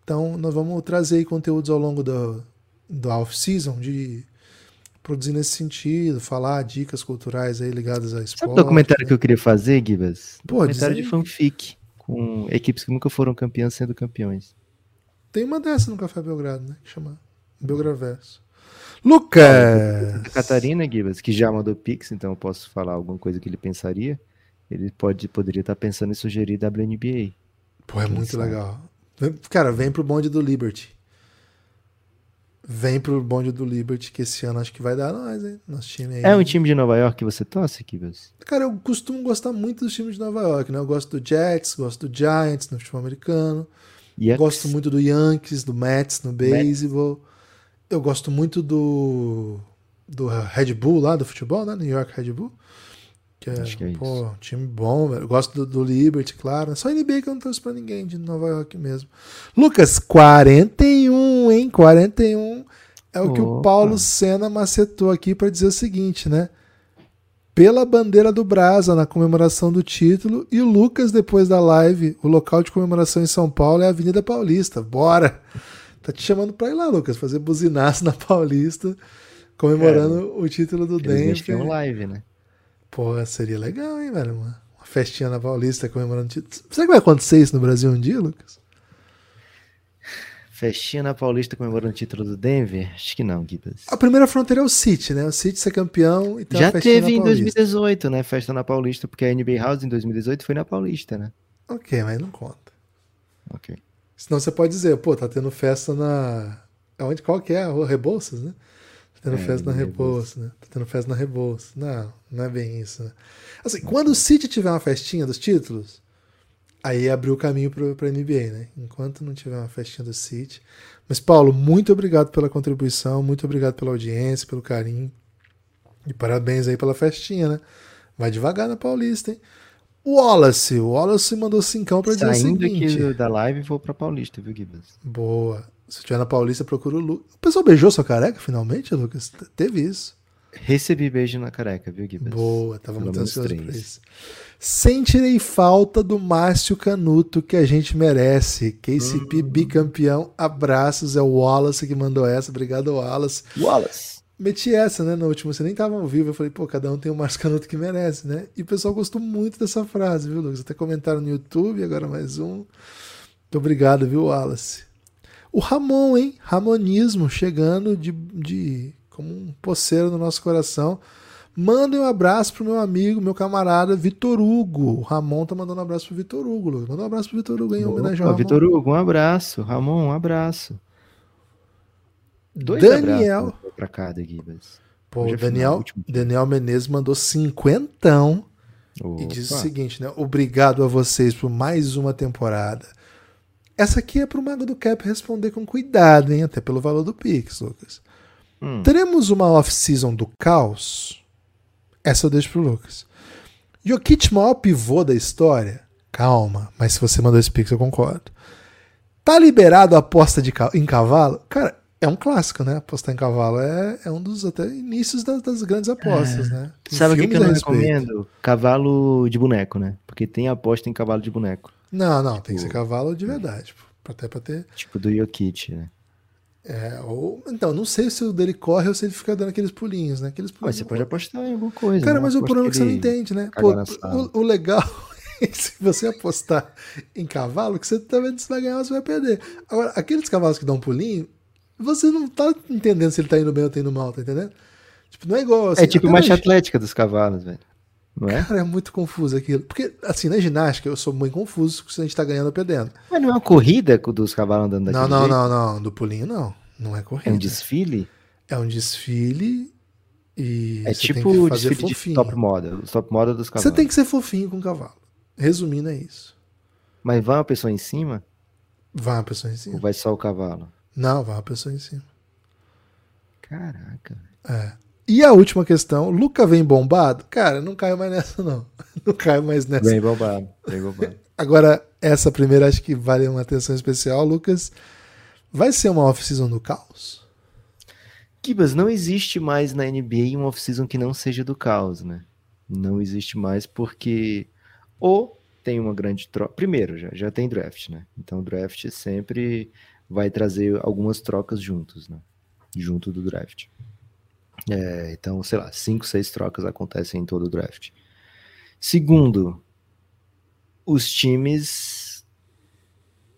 Então nós vamos trazer aí conteúdos ao longo do, do off-season de produzir nesse sentido, falar dicas culturais aí ligadas a esporte. Sabe o documentário né? que eu queria fazer, Gibas? Pô, documentário de fanfic, com equipes que nunca foram campeãs sendo campeões. Tem uma dessa no Café Belgrado, né? Que chama Belgraverso. Lucas! A Catarina Gibas, que já mandou Pix, então eu posso falar alguma coisa que ele pensaria. Ele pode, poderia estar pensando em sugerir WNBA. Pô, é muito sabe? legal. Cara, vem pro bonde do Liberty. Vem pro bonde do Liberty, que esse ano acho que vai dar nós, hein? Nosso time aí. É um time de Nova York que você torce, Kibas? Cara, eu costumo gostar muito dos times de Nova York, né? Eu gosto do Jets, gosto do Giants no futebol americano. Yanks. Gosto muito do Yankees, do Mets no beisebol. Eu gosto muito do do Red Bull lá do futebol, né? New York Red Bull. Que é, Acho que é pô, isso. time bom, velho. Eu gosto do, do, Liberty, claro. Só NBA que eu não trouxe pra ninguém de Nova York mesmo. Lucas, 41, hein? 41 é o Opa. que o Paulo Senna macetou aqui para dizer o seguinte, né? pela bandeira do Brasa na comemoração do título e o Lucas depois da live, o local de comemoração em São Paulo é a Avenida Paulista. Bora! Tá te chamando pra ir lá, Lucas, fazer buzinaço na Paulista, comemorando é, o título do Denver. Um live, né? Pô, seria legal, hein, velho? Uma, uma festinha na Paulista comemorando o título. Será que vai acontecer isso no Brasil um dia, Lucas? Festinha na Paulista comemorando o título do Denver? Acho que não, Guidas. A primeira fronteira é o City, né? O City ser campeão e Já teve em 2018, né? Festa na Paulista, porque a NBA House em 2018 foi na Paulista, né? Ok, mas não conta. Ok. Senão você pode dizer, pô, tá tendo festa na. Onde, qual que é? Rebouças, né? Tá tendo é, festa na Rebouças, né? Tá tendo festa na Rebouças. Não, não é bem isso, né? Assim, quando o City tiver uma festinha dos títulos, aí abriu o caminho para a NBA, né? Enquanto não tiver uma festinha do City. Mas, Paulo, muito obrigado pela contribuição, muito obrigado pela audiência, pelo carinho. E parabéns aí pela festinha, né? Vai devagar na Paulista, hein? O Wallace, o Wallace mandou cincão para dizer o seguinte. Saindo aqui da live, vou para Paulista, viu, Gibbs? Boa. Se estiver na Paulista, procura o Lucas. O pessoal beijou sua careca finalmente, Lucas? Teve isso. Recebi beijo na careca, viu, Gibbs? Boa, tava Pelo muito ansioso por isso. Sentirei falta do Márcio Canuto que a gente merece. KCP hum. bicampeão. Abraços, é o Wallace que mandou essa. Obrigado, Wallace. Wallace. Meti essa, né? No último, você nem tava ao vivo. Eu falei, pô, cada um tem o Márcio Canuto que merece, né? E o pessoal gostou muito dessa frase, viu, Lucas? Até comentaram no YouTube, agora mais um. Muito obrigado, viu, Wallace? O Ramon, hein? Ramonismo chegando de, de como um poceiro no nosso coração. Mandem um abraço pro meu amigo, meu camarada Vitor Hugo. O Ramon tá mandando um abraço pro Vitor Hugo. Lucas. Manda um abraço pro Vitor Hugo em homenagem ao Ramon. Vitor Hugo, um abraço. Ramon, um abraço. Dois Daniel. Pra cada aqui, mas... Pô, o Daniel, Daniel Menezes mandou cinquentão. Opa. E diz o seguinte, né? Obrigado a vocês por mais uma temporada. Essa aqui é pro Mago do Cap responder com cuidado, hein? Até pelo valor do Pix, Lucas. Hum. Teremos uma off-season do caos? Essa eu deixo pro Lucas. Jokic, maior pivô da história? Calma, mas se você mandou esse pix, eu concordo. Tá liberado a aposta de, em cavalo? Cara, é um clássico, né? Apostar em cavalo é, é um dos até inícios das, das grandes apostas, é. né? Tem Sabe o que, que eu não recomendo? Cavalo de boneco, né? Porque tem aposta em cavalo de boneco. Não, não, tipo, tem que ser cavalo de verdade. Até pra ter. Tipo do Jokic, né? É, ou, então, não sei se o dele corre ou se ele fica dando aqueles pulinhos, né? Aqueles pulinhos. Mas você pode apostar em alguma coisa. Cara, né? mas o problema é que você não entende, né? Pô, o, o, legal é se você apostar em cavalo, que você se vai ganhar ou se vai perder. Agora, aqueles cavalos que dão um pulinho, você não tá entendendo se ele tá indo bem ou tá indo mal, tá entendendo? Tipo, não é igual assim. É tipo marcha atlética dos cavalos, velho. Não é? Cara, é muito confuso aquilo. Porque, assim, na ginástica eu sou muito confuso se a gente tá ganhando ou perdendo. Mas não é uma corrida dos cavalos andando daquele Não, não, jeito? não, não. Do pulinho, não. Não é corrida. É um desfile? É um desfile e. É tipo o desfile fofinho. de top model. Top model dos cavalos. Você tem que ser fofinho com o cavalo. Resumindo, é isso. Mas vai uma pessoa em cima? Vai uma pessoa em cima. Ou vai só o cavalo? Não, vai uma pessoa em cima. Caraca. É. E a última questão, Luca vem bombado? Cara, não caio mais nessa, não. Não caio mais nessa. Vem bombado, vem bombado. Agora, essa primeira acho que vale uma atenção especial, Lucas. Vai ser uma off-season do caos? Kibas, não existe mais na NBA uma off-season que não seja do caos, né? Não existe mais porque ou tem uma grande troca. Primeiro, já, já tem draft, né? Então o draft sempre vai trazer algumas trocas juntos, né? Junto do draft. É, então, sei lá, cinco, seis trocas acontecem em todo o draft. Segundo, os times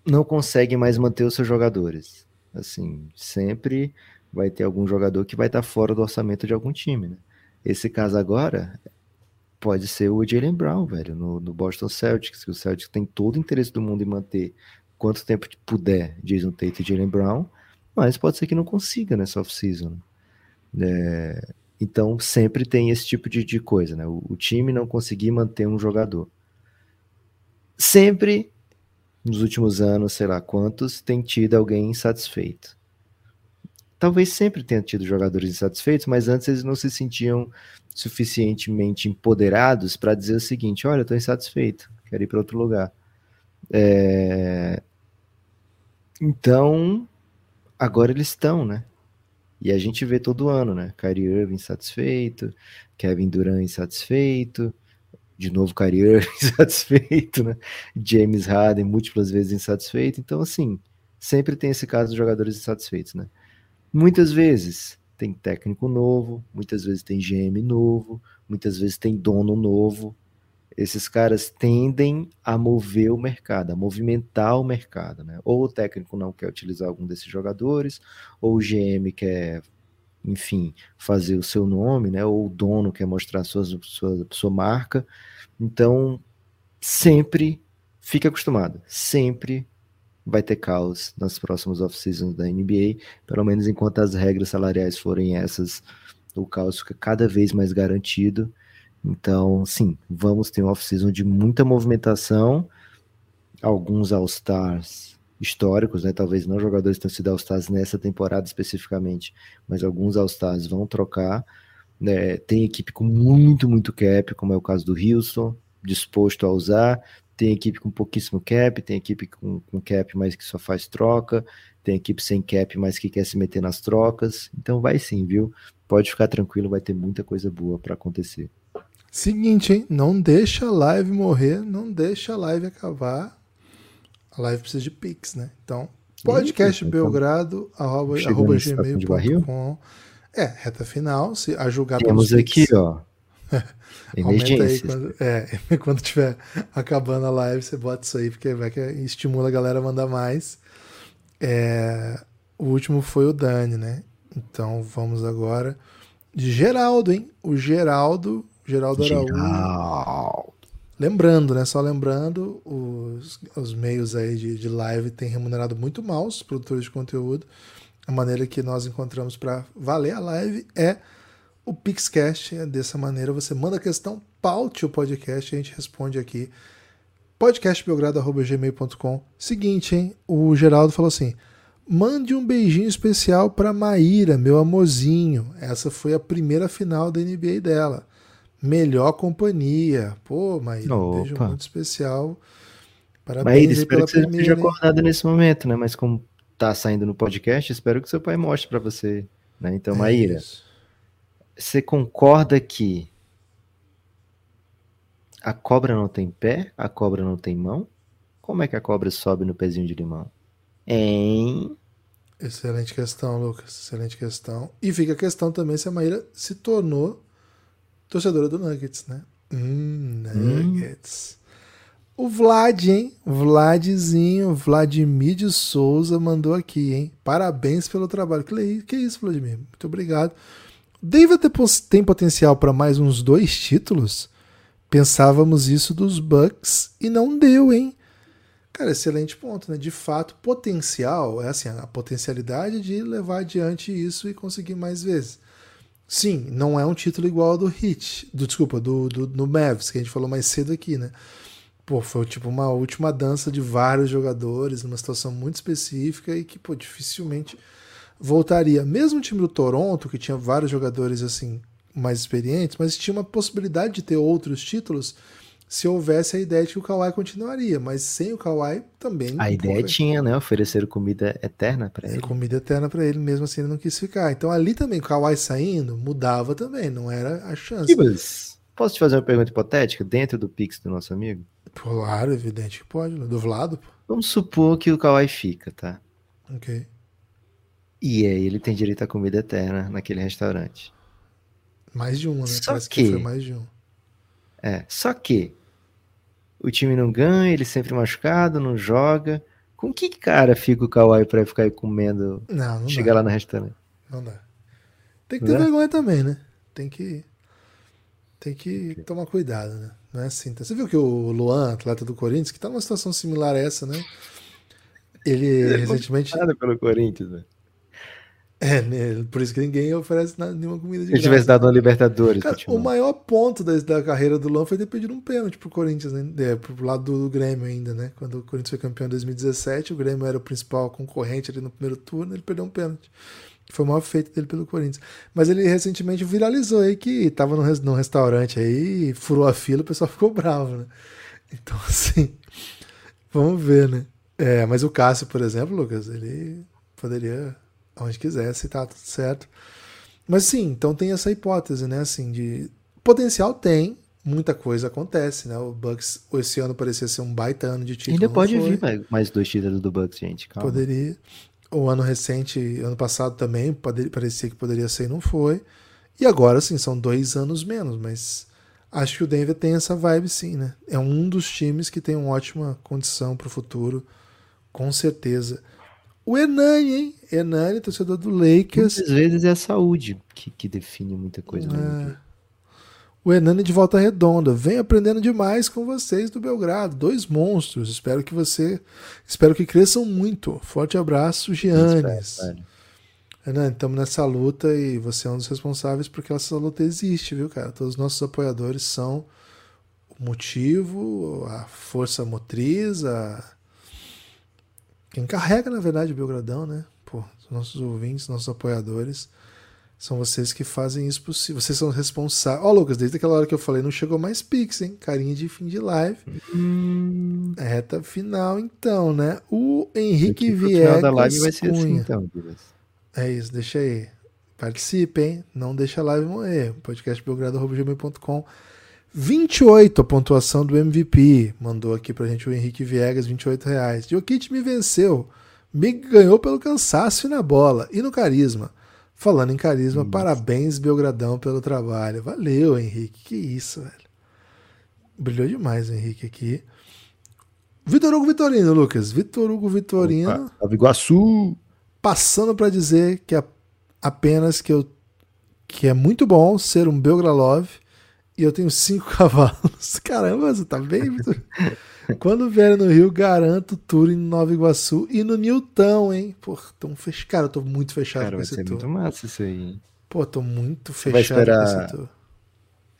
não conseguem mais manter os seus jogadores. Assim, sempre vai ter algum jogador que vai estar fora do orçamento de algum time, né? Esse caso agora pode ser o Jalen Brown, velho, no, no Boston Celtics, que o Celtics tem todo o interesse do mundo em manter quanto tempo puder Jason Tate e Jalen Brown, mas pode ser que não consiga nessa off-season. É, então sempre tem esse tipo de, de coisa, né? O, o, time não conseguir manter um jogador. Sempre, nos últimos anos, sei lá quantos, tem tido alguém insatisfeito. Talvez sempre tenha tido jogadores insatisfeitos, mas antes eles não se sentiam suficientemente empoderados para dizer o seguinte: olha, estou insatisfeito, quero ir para outro lugar. É... Então, agora eles estão, né? E a gente vê todo ano, né? Kyrie Irving insatisfeito, Kevin Durant insatisfeito, de novo Kyrie Irving insatisfeito, né? James Harden múltiplas vezes insatisfeito. Então, assim, sempre tem esse caso de jogadores insatisfeitos, né? Muitas vezes tem técnico novo, muitas vezes tem GM novo, muitas vezes tem dono novo. Esses caras tendem a mover o mercado, a movimentar o mercado, né? Ou o técnico não quer utilizar algum desses jogadores, ou o GM quer, enfim, fazer o seu nome, né? Ou o dono quer mostrar sua, sua, sua marca. Então, sempre fique acostumado, sempre vai ter caos nas próximas off-seasons da NBA, pelo menos enquanto as regras salariais forem essas, o caos fica cada vez mais garantido. Então, sim, vamos ter um off-season de muita movimentação, alguns All-Stars históricos, né? Talvez não jogadores tenham sido All-Stars nessa temporada especificamente, mas alguns All-Stars vão trocar. Né? Tem equipe com muito, muito cap, como é o caso do Houston, disposto a usar tem equipe com pouquíssimo cap, tem equipe com, com cap, mas que só faz troca, tem equipe sem cap, mas que quer se meter nas trocas. Então vai sim, viu? Pode ficar tranquilo, vai ter muita coisa boa para acontecer. Seguinte, hein? Não deixa a live morrer, não deixa a live acabar. A live precisa de Pix, né? Então, podcastbelgrado, arroba, arroba gmail.com. É, reta final, se a julgar Temos aqui, ó. Aumenta aí quando, é, quando tiver acabando a live, você bota isso aí, porque vai que estimula a galera a mandar mais. É, o último foi o Dani, né? Então vamos agora de Geraldo, hein? O Geraldo, Geraldo Araújo. Geraldo. Lembrando, né? Só lembrando, os, os meios aí de, de live têm remunerado muito mal os produtores de conteúdo. A maneira que nós encontramos para valer a live é o Pixcast é dessa maneira. Você manda a questão, paute o podcast e a gente responde aqui. podcastbelgrado.gmail.com Seguinte, hein? O Geraldo falou assim: mande um beijinho especial para Maíra, meu amorzinho. Essa foi a primeira final da NBA dela. Melhor companhia. Pô, Maíra, um beijo muito especial. Parabéns Maíra, espero pela que você primeira, esteja acordado nesse momento, né? Mas como tá saindo no podcast, espero que seu pai mostre para você. Né? Então, é Maíra, isso você concorda que a cobra não tem pé, a cobra não tem mão? Como é que a cobra sobe no pezinho de limão? Hein? Excelente questão, Lucas. Excelente questão. E fica a questão também se a Maíra se tornou torcedora do Nuggets, né? Hum, Nuggets. Hum. O Vlad, hein? Vladzinho, Vladimir de Souza mandou aqui, hein? Parabéns pelo trabalho. Que, que isso, Vladimir? Muito obrigado. David tem potencial para mais uns dois títulos? Pensávamos isso dos Bucks e não deu, hein? Cara, excelente ponto, né? De fato, potencial é assim, a potencialidade de levar adiante isso e conseguir mais vezes. Sim, não é um título igual ao do Hit, do desculpa, do, do, do Mavs, que a gente falou mais cedo aqui, né? Pô, foi tipo uma última dança de vários jogadores, numa situação muito específica e que, pô, dificilmente voltaria. Mesmo o time do Toronto, que tinha vários jogadores assim mais experientes, mas tinha uma possibilidade de ter outros títulos se houvesse a ideia de que o Kawhi continuaria, mas sem o Kawhi também. A ideia tinha, né? Oferecer comida eterna para ele. Comida eterna para ele, mesmo assim ele não quis ficar. Então ali também, o Kawhi saindo, mudava também, não era a chance. Mas, posso te fazer uma pergunta hipotética dentro do Pix do nosso amigo? Claro, evidente que pode, do Vlado. Vamos supor que o Kawhi fica, tá? Ok. E aí ele tem direito à comida eterna naquele restaurante. Mais de um, né? Só Parece que, que foi mais de um. É, só que o time não ganha, ele sempre machucado, não joga. Com que cara fica o Kawhi pra ficar aí comendo? Não, não Chegar dá. lá no restaurante. Não dá. Tem que ter vergonha também, né? Tem que. Tem que tomar cuidado, né? Não é assim. Você viu que o Luan, atleta do Corinthians, que tá numa situação similar a essa, né? Ele, ele é recentemente. pelo Corinthians, né? É, né? por isso que ninguém oferece nenhuma comida de Se tivesse dado uma Libertadores. Cara, o maior ponto da, da carreira do Luan foi ter pedido um pênalti pro Corinthians, né? É, pro lado do, do, Grêmio ainda, né? Quando o Corinthians foi campeão em 2017, o Grêmio era o principal concorrente ali no primeiro turno, ele perdeu um pênalti. Foi o maior feito dele pelo Corinthians. Mas ele recentemente viralizou aí que tava num, num restaurante aí, furou a fila, o pessoal ficou bravo, né? Então, assim, vamos ver, né? É, mas o Cássio, por exemplo, Lucas, ele poderia onde quiser, se tá tudo certo. Mas sim, então tem essa hipótese, né? Assim, de potencial tem, muita coisa acontece, né? O Bucks esse ano parecia ser um baita ano de título. Ainda pode vir mais, dois títulos do Bucks, gente. Calma. Poderia. O ano recente, ano passado também, parecia que poderia ser e não foi. E agora sim, são dois anos menos, mas acho que o Denver tem essa vibe sim, né? É um dos times que tem uma ótima condição para o futuro, com certeza. O Hernani, hein? Hernani, torcedor do Lakers. Muitas vezes é a saúde que, que define muita coisa. É. O Hernani de volta redonda. Vem aprendendo demais com vocês do Belgrado. Dois monstros. Espero que você. Espero que cresçam muito. Forte abraço, Giannis. Hernani, estamos nessa luta e você é um dos responsáveis porque essa luta existe, viu, cara? Todos os nossos apoiadores são o motivo, a força motriz, a quem carrega, na verdade, o Belgradão, né? Pô, os nossos ouvintes, nossos apoiadores, são vocês que fazem isso possível. Vocês são responsáveis. Ó, oh, Lucas, desde aquela hora que eu falei, não chegou mais Pix, hein? Carinha de fim de live. Hum. É reta final, então, né? O Henrique Viegas. da live vai ser assim, então, É isso, deixa aí. Participe, hein? Não deixa a live morrer. podcastbelgrado.gmail.com 28 a pontuação do MVP. Mandou aqui pra gente o Henrique Viegas, 28 reais. Jokic me venceu. Me ganhou pelo cansaço e na bola. E no carisma. Falando em carisma, Nossa. parabéns, Belgradão, pelo trabalho. Valeu, Henrique. Que isso, velho. Brilhou demais o Henrique aqui. Vitor Hugo Vitorino, Lucas. Vitor Hugo Vitorino. Opa, Iguaçu. Passando para dizer que é apenas que eu que é muito bom ser um Belgralove e eu tenho cinco cavalos. Caramba, você tá bem, Vitor? Quando vier no Rio, garanto tour em Nova Iguaçu e no Newton, hein? Pô, tão fechado. Cara, eu tô muito fechado Cara, com esse tour. Vai ser muito massa isso aí. Pô, tô muito fechado vai esperar... com esse tour.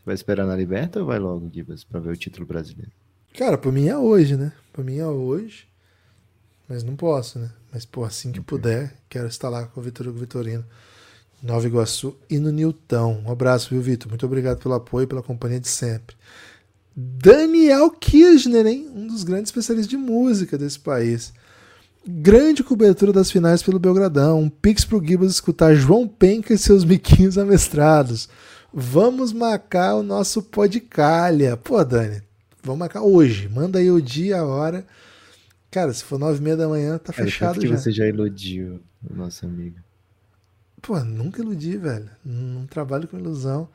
Vai esperar na Liberta ou vai logo, Gibas, pra ver o título brasileiro? Cara, pra mim é hoje, né? Pra mim é hoje. Mas não posso, né? Mas, pô, assim que okay. puder, quero estar lá com o Vitor Hugo Vitorino. Nova Iguaçu e no Nilton. Um abraço, viu, Vitor? Muito obrigado pelo apoio e pela companhia de sempre. Daniel Kirchner, hein? Um dos grandes especialistas de música desse país. Grande cobertura das finais pelo Belgradão. Um pix pro Gibas escutar João Penca e seus miquinhos amestrados. Vamos marcar o nosso podcalha. Pô, Dani, vamos marcar hoje. Manda aí o dia, a hora. Cara, se for nove e meia da manhã, tá Cara, fechado que já. você já iludiu o nosso amigo. Pô, nunca iludi, velho. Não trabalho com ilusão.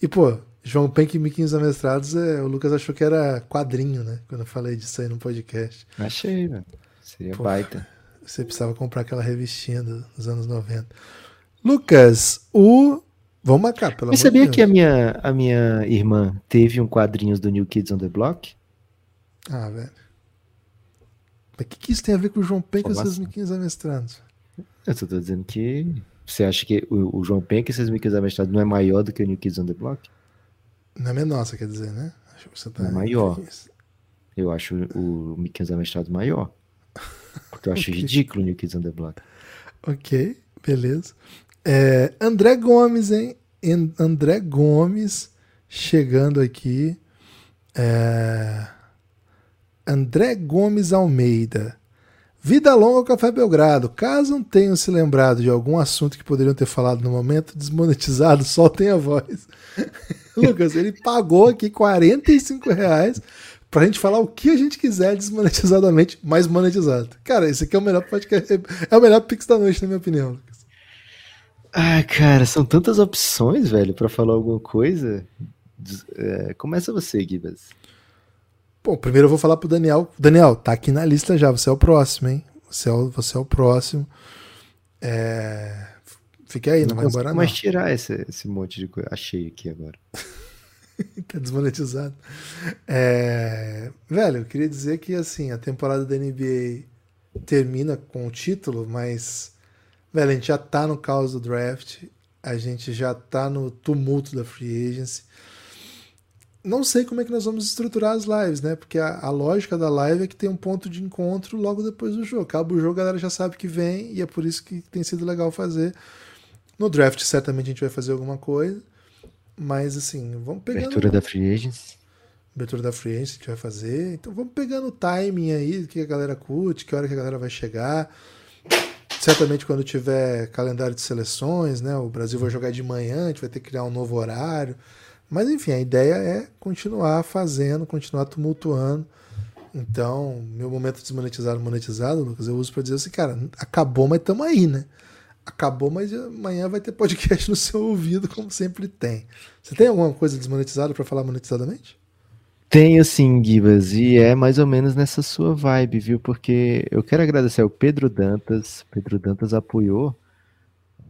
E, pô, João Penck e Miquinhos Amestrados, é, o Lucas achou que era quadrinho, né? Quando eu falei disso aí no podcast. Achei, velho. Seria pô, baita. Você precisava comprar aquela revistinha dos anos 90. Lucas, o. Vamos marcar, pelo Mas sabia que a minha, a minha irmã teve um quadrinhos do New Kids on the Block? Ah, velho. Mas o que, que isso tem a ver com o João Penck e os seus Miquinhos Amestrados? Eu só tô dizendo que você acha que o, o João Penck e esses Mickey Amestrados não é maior do que o New Kids on the Block? Não é menor, você quer dizer, né? Acho que você tá é maior. Eu acho o, o Mickey Amestrados maior. Porque eu acho okay. ridículo o New Kids on the Block. Ok, beleza. É, André Gomes, hein? André Gomes chegando aqui. É... André Gomes Almeida. Vida longa ao Café Belgrado. Caso não tenham se lembrado de algum assunto que poderiam ter falado no momento, desmonetizado, soltem a voz. Lucas, ele pagou aqui 45 reais pra gente falar o que a gente quiser desmonetizadamente, mais monetizado. Cara, esse aqui é o melhor podcast, é o melhor Pix da noite, na minha opinião, Lucas. Ah, cara, são tantas opções, velho, para falar alguma coisa. É, começa você, Gibas. Bom, primeiro eu vou falar pro Daniel. Daniel, tá aqui na lista já, você é o próximo, hein? Você é o, você é o próximo. É... Fique aí, não, não vai embora não. Mas tirar esse, esse monte de coisa. Achei aqui agora. tá desmonetizado. É... Velho, eu queria dizer que assim, a temporada da NBA termina com o título, mas velho, a gente já tá no caos do draft, a gente já tá no tumulto da free agency não sei como é que nós vamos estruturar as lives, né? Porque a, a, lógica da live é que tem um ponto de encontro logo depois do jogo. Acaba o jogo, a galera já sabe que vem e é por isso que tem sido legal fazer. No draft, certamente a gente vai fazer alguma coisa, mas assim, vamos pegando. Abertura da Free Agents. Abertura da Free Agents a gente vai fazer. Então vamos pegando o timing aí, o que a galera curte, que hora que a galera vai chegar. certamente quando tiver calendário de seleções, né? O Brasil vai jogar de manhã, a gente vai ter que criar um novo horário. Mas enfim, a ideia é continuar fazendo, continuar tumultuando. Então, meu momento desmonetizado, monetizado, Lucas, eu uso para dizer assim, cara, acabou, mas estamos aí, né? Acabou, mas amanhã vai ter podcast no seu ouvido, como sempre tem. Você tem alguma coisa desmonetizada para falar monetizadamente? Tenho sim, Gibas, e é mais ou menos nessa sua vibe, viu? Porque eu quero agradecer ao Pedro Dantas. Pedro Dantas apoiou.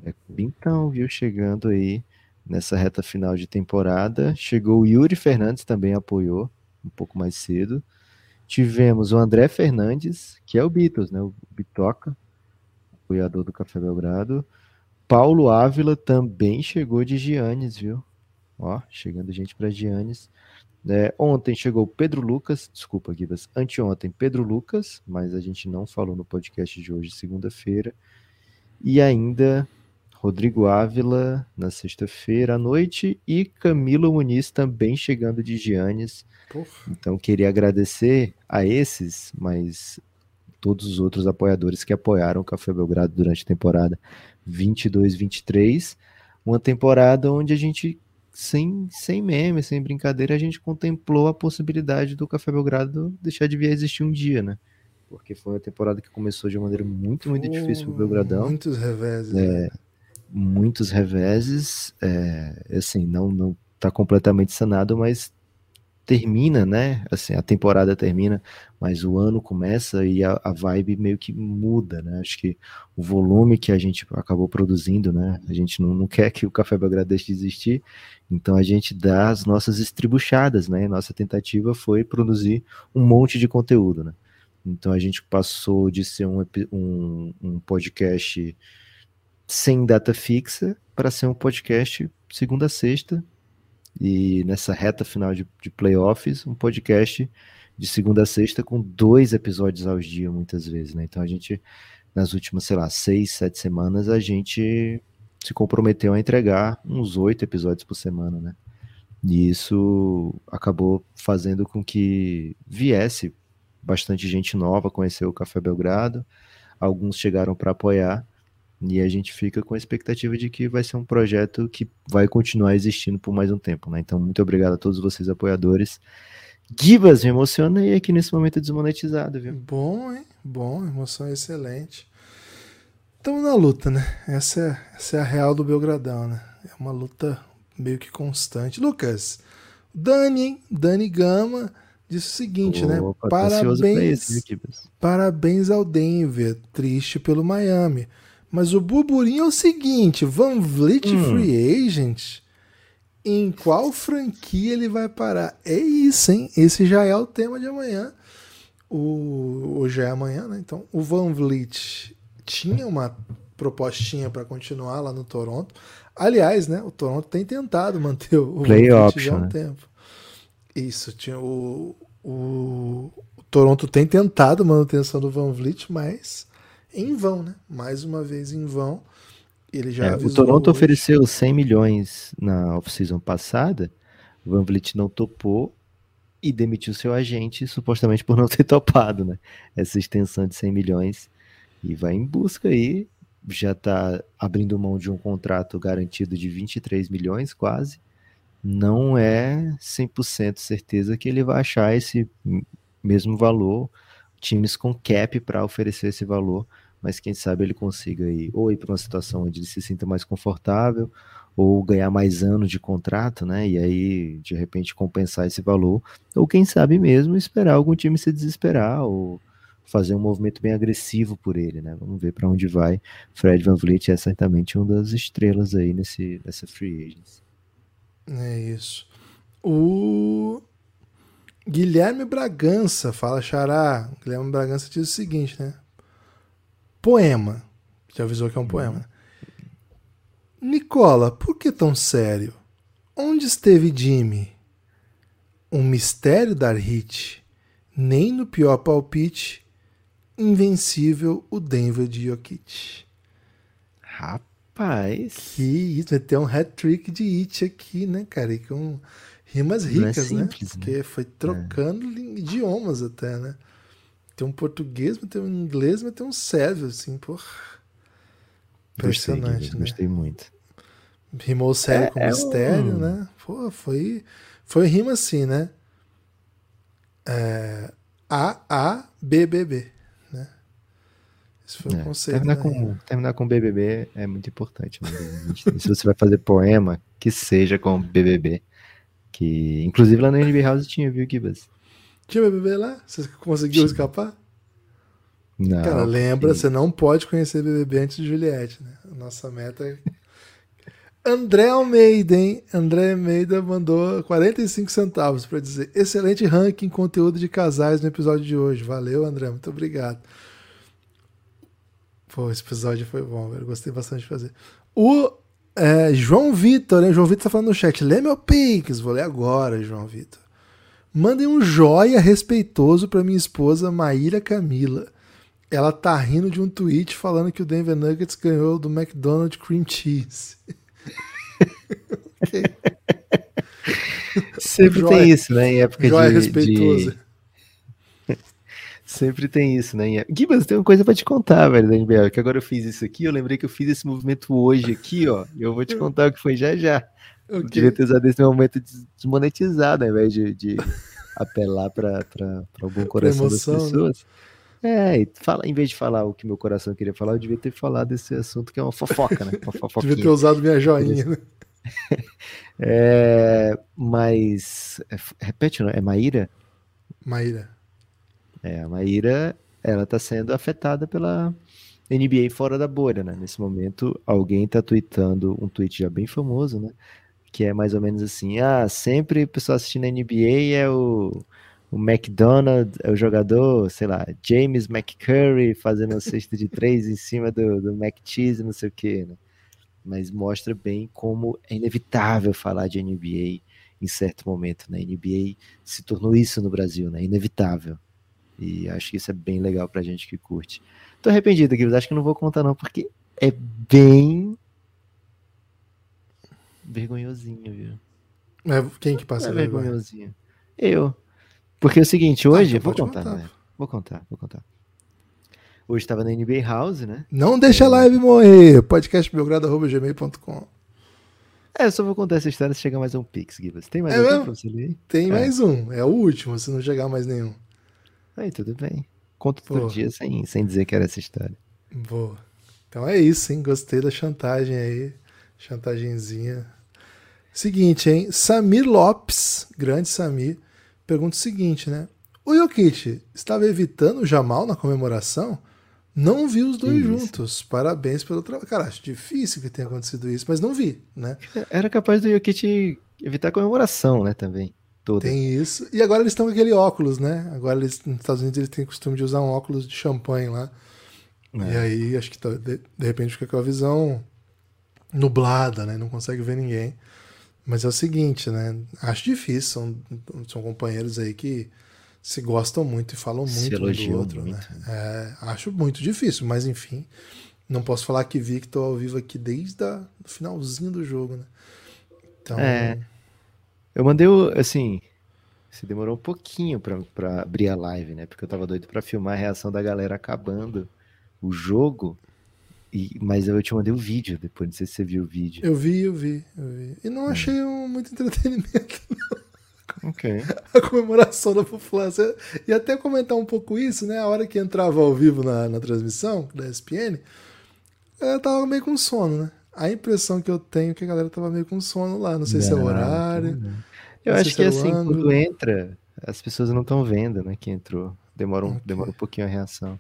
É, então, viu? Chegando aí nessa reta final de temporada. Chegou o Yuri Fernandes, também apoiou, um pouco mais cedo. Tivemos o André Fernandes, que é o Beatles, né? O Bitoca, apoiador do Café Belgrado. Paulo Ávila também chegou de Giannis, viu? Ó, chegando gente para Giannis. É, ontem chegou Pedro Lucas, desculpa, Gibas, anteontem Pedro Lucas, mas a gente não falou no podcast de hoje, segunda-feira. E ainda Rodrigo Ávila na sexta-feira à noite e Camilo Muniz também chegando de Giannis. Então queria agradecer a esses, mas todos os outros apoiadores que apoiaram o Café Belgrado durante a temporada 22-23, uma temporada onde a gente sem, sem meme, sem brincadeira, a gente contemplou a possibilidade do Café Belgrado deixar de vir a existir um dia, né? Porque foi uma temporada que começou de uma maneira muito, muito difícil pro Belgradão. Muitos reveses. É, né? Muitos reveses, é, assim, não não está completamente sanado, mas termina, né? Assim, a temporada termina, mas o ano começa e a, a, vibe meio que muda, né? Acho que o volume que a gente acabou produzindo, né? A gente não, não quer que o Café Belgrado deixe de existir, então a gente dá as nossas estribuchadas, né? Nossa tentativa foi produzir um monte de conteúdo, né? Então a gente passou de ser um, um, um podcast sem data fixa para ser um podcast segunda a sexta e nessa reta final de, de playoffs, um podcast de segunda a sexta com dois episódios ao dia, muitas vezes, né? Então a gente, nas últimas, sei lá, seis, sete semanas, a gente se comprometeu a entregar uns oito episódios por semana, né? E isso acabou fazendo com que viesse bastante gente nova conhecer o Café Belgrado, alguns chegaram para apoiar, e a gente fica com a expectativa de que vai ser um projeto que vai continuar existindo por mais um tempo, né? Então, muito obrigado a todos vocês apoiadores. Gibas, me emocionei aqui nesse momento desmonetizado, viu? Bom, hein? Bom, emoção excelente. Estamos na luta, né? Essa é, essa é a real do Belgradão, né? É uma luta meio que constante. Lucas, Dani, hein? Dani Gama disse o seguinte, né? Opa, né? Parabéns, esse, parabéns ao Denver, triste pelo Miami. Mas o burburinho é o seguinte: Van Vliet hum. Free Agent, em qual franquia ele vai parar? É isso, hein? Esse já é o tema de amanhã. O, hoje é amanhã, né? Então, o Van Vliet tinha uma propostinha para continuar lá no Toronto. Aliás, né? O Toronto tem tentado manter o Play Van Vliet já há um né? tempo. Isso, tinha o, o, o Toronto tem tentado manutenção do Van Vliet, mas em vão, né? Mais uma vez em vão. Ele já é, o Toronto hoje. ofereceu 100 milhões na off-season passada, o Van Vliet não topou e demitiu seu agente, supostamente por não ter topado, né? Essa extensão de 100 milhões e vai em busca aí, já está abrindo mão de um contrato garantido de 23 milhões quase. Não é 100% certeza que ele vai achar esse mesmo valor times com cap para oferecer esse valor, mas quem sabe ele consiga aí, ou ir para uma situação onde ele se sinta mais confortável, ou ganhar mais anos de contrato, né? E aí, de repente, compensar esse valor, ou quem sabe mesmo esperar algum time se desesperar, ou fazer um movimento bem agressivo por ele, né? Vamos ver para onde vai. Fred Van Vliet é certamente uma das estrelas aí nesse, nessa free agency. É isso. O Guilherme Bragança, fala Xará. Guilherme Bragança diz o seguinte, né? Poema. Já avisou que é um poema. Né? Nicola, por que tão sério? Onde esteve Jimmy? Um mistério dar hit. Nem no pior palpite, invencível o Denver de Jokic. Rapaz. Que isso, vai ter um hat-trick de hit aqui, né, cara? E com rimas é ricas, é simples, né? Porque né? foi trocando é. idiomas até, né? Tem um português, mas tem um inglês, mas tem um sérvio, assim, por Impressionante, gostei, né? Gostei muito. Rimou sério É- com é mistério, um- né? Pô, foi, foi rima assim, né? É, A, A, B, B, B, né? Esse foi o É, conceito. terminar, da com, rima. terminar com BBB é muito importante. Né? Se você vai fazer poema, que seja com BBB. Que, inclusive lá na NB House tinha, viu, Gibas? Tinha BBB lá? Você conseguiu escapar? Não. Cara, lembra, sim. você não pode conhecer BBB antes de Juliette, né? Nossa meta é... André Almeida, hein? André Almeida mandou 45 centavos para dizer excelente ranking conteúdo de casais no episódio de hoje. Valeu, André, muito obrigado. Pô, esse episódio foi bom, velho. Gostei bastante de fazer. O é, João Vitor, hein? João Vitor tá falando no chat. Lê meu Pix. Vou ler agora, João Vitor. Mandem um joia respeitoso para minha esposa Maíra Camila. Ela tá rindo de um tweet falando que o Denver Nuggets ganhou do McDonald's Cream Cheese. Sempre Joia- tem isso, né? Em época Joia de, respeitosa. de- Sempre tem isso, né? Gibas, tem uma coisa pra te contar, velho, da NBA. Que agora eu fiz isso aqui, eu lembrei que eu fiz esse movimento hoje aqui, ó. E eu vou te contar o que foi já já. Eu devia ter usado esse momento des- desmonetizado, ao invés de, de apelar pra algum coração emoção, né? das pessoas. É, e fala, em vez de falar o que meu coração queria falar, eu devia ter falado desse assunto que é uma fofoca, né? Uma. Devia ter usado minha joinha. né? É, mas. é, repete, não? É Maíra? Maíra. É, a Maíra, ela tá sendo afetada pela NBA fora da bolha, né? Nesse momento, alguém tá tweetando um tweet já bem famoso, né? Que é mais ou menos assim: ah, sempre o pessoal assistindo a NBA é o, o McDonald, é o jogador, sei lá, James McCurry fazendo uma cesta de três em cima do, do McCheese, não sei o quê, né? Mas mostra bem como é inevitável falar de NBA em certo momento, né? NBA se tornou isso no Brasil, né? Inevitável. E acho que isso é bem legal pra gente que curte. Tô arrependido mas acho que não vou contar não, porque é bem vergonhosinho, viu? Quem que passa é vergonhosinho. Eu. Porque é o seguinte, hoje, então vou contar, contar. né? Vou contar, vou contar. Hoje tava na NBA House, né? Não deixa a live morrer. podcastbelgrado.gmail.com É, eu só vou contar essa história se chegar mais um Pix, Gibas. Tem mais É mesmo? pra você ler? Tem É. mais um. É o último, se não chegar mais nenhum. Aí, tudo bem. Conto todo dia sem, sem dizer que era essa história. Boa. Então é isso, hein? Gostei da chantagem aí. Chantagenzinha. Seguinte, hein? Samir Lopes, grande Samir, pergunta o seguinte, né? O Jokic estava evitando o Jamal na comemoração? Não vi os dois isso. juntos. Parabéns pelo trabalho. Cara, acho difícil que tenha acontecido isso, mas não vi, né? Era capaz do Jokic evitar a comemoração, né, também. Toda. Tem isso. E agora eles estão com aquele óculos, né? Agora eles, nos Estados Unidos eles têm o costume de usar um óculos de champanhe lá. E É. aí acho que tá- de, de repente fica com a visão nublada, né? Não consegue ver ninguém. Mas é o seguinte, né? Acho difícil. São, são companheiros aí que se gostam muito e falam muito um do outro, muito, né? É, acho muito difícil, mas enfim. Não posso falar que vi que estou ao vivo aqui desde o finalzinho do jogo, né? Então, É. Eu mandei o, assim, se demorou um pouquinho pra abrir a live, né? Porque eu tava doido pra filmar a reação da galera acabando o jogo. E, mas eu te mandei o vídeo depois, não sei se você viu o vídeo. eu vi, eu vi, eu vi. E É. não achei um, muito entretenimento. Ok. a comemoração da população. E até comentar um pouco isso, né? A hora que entrava ao vivo na, na transmissão da ESPN, ela tava meio com sono, né? A impressão que eu tenho é que a galera tava meio com sono lá. Não sei se é o Não, horário. não. Eu Não sei acho que é assim, quando entra, as pessoas não estão vendo, né, que entrou. Demora um, Ok. demora um pouquinho a reação.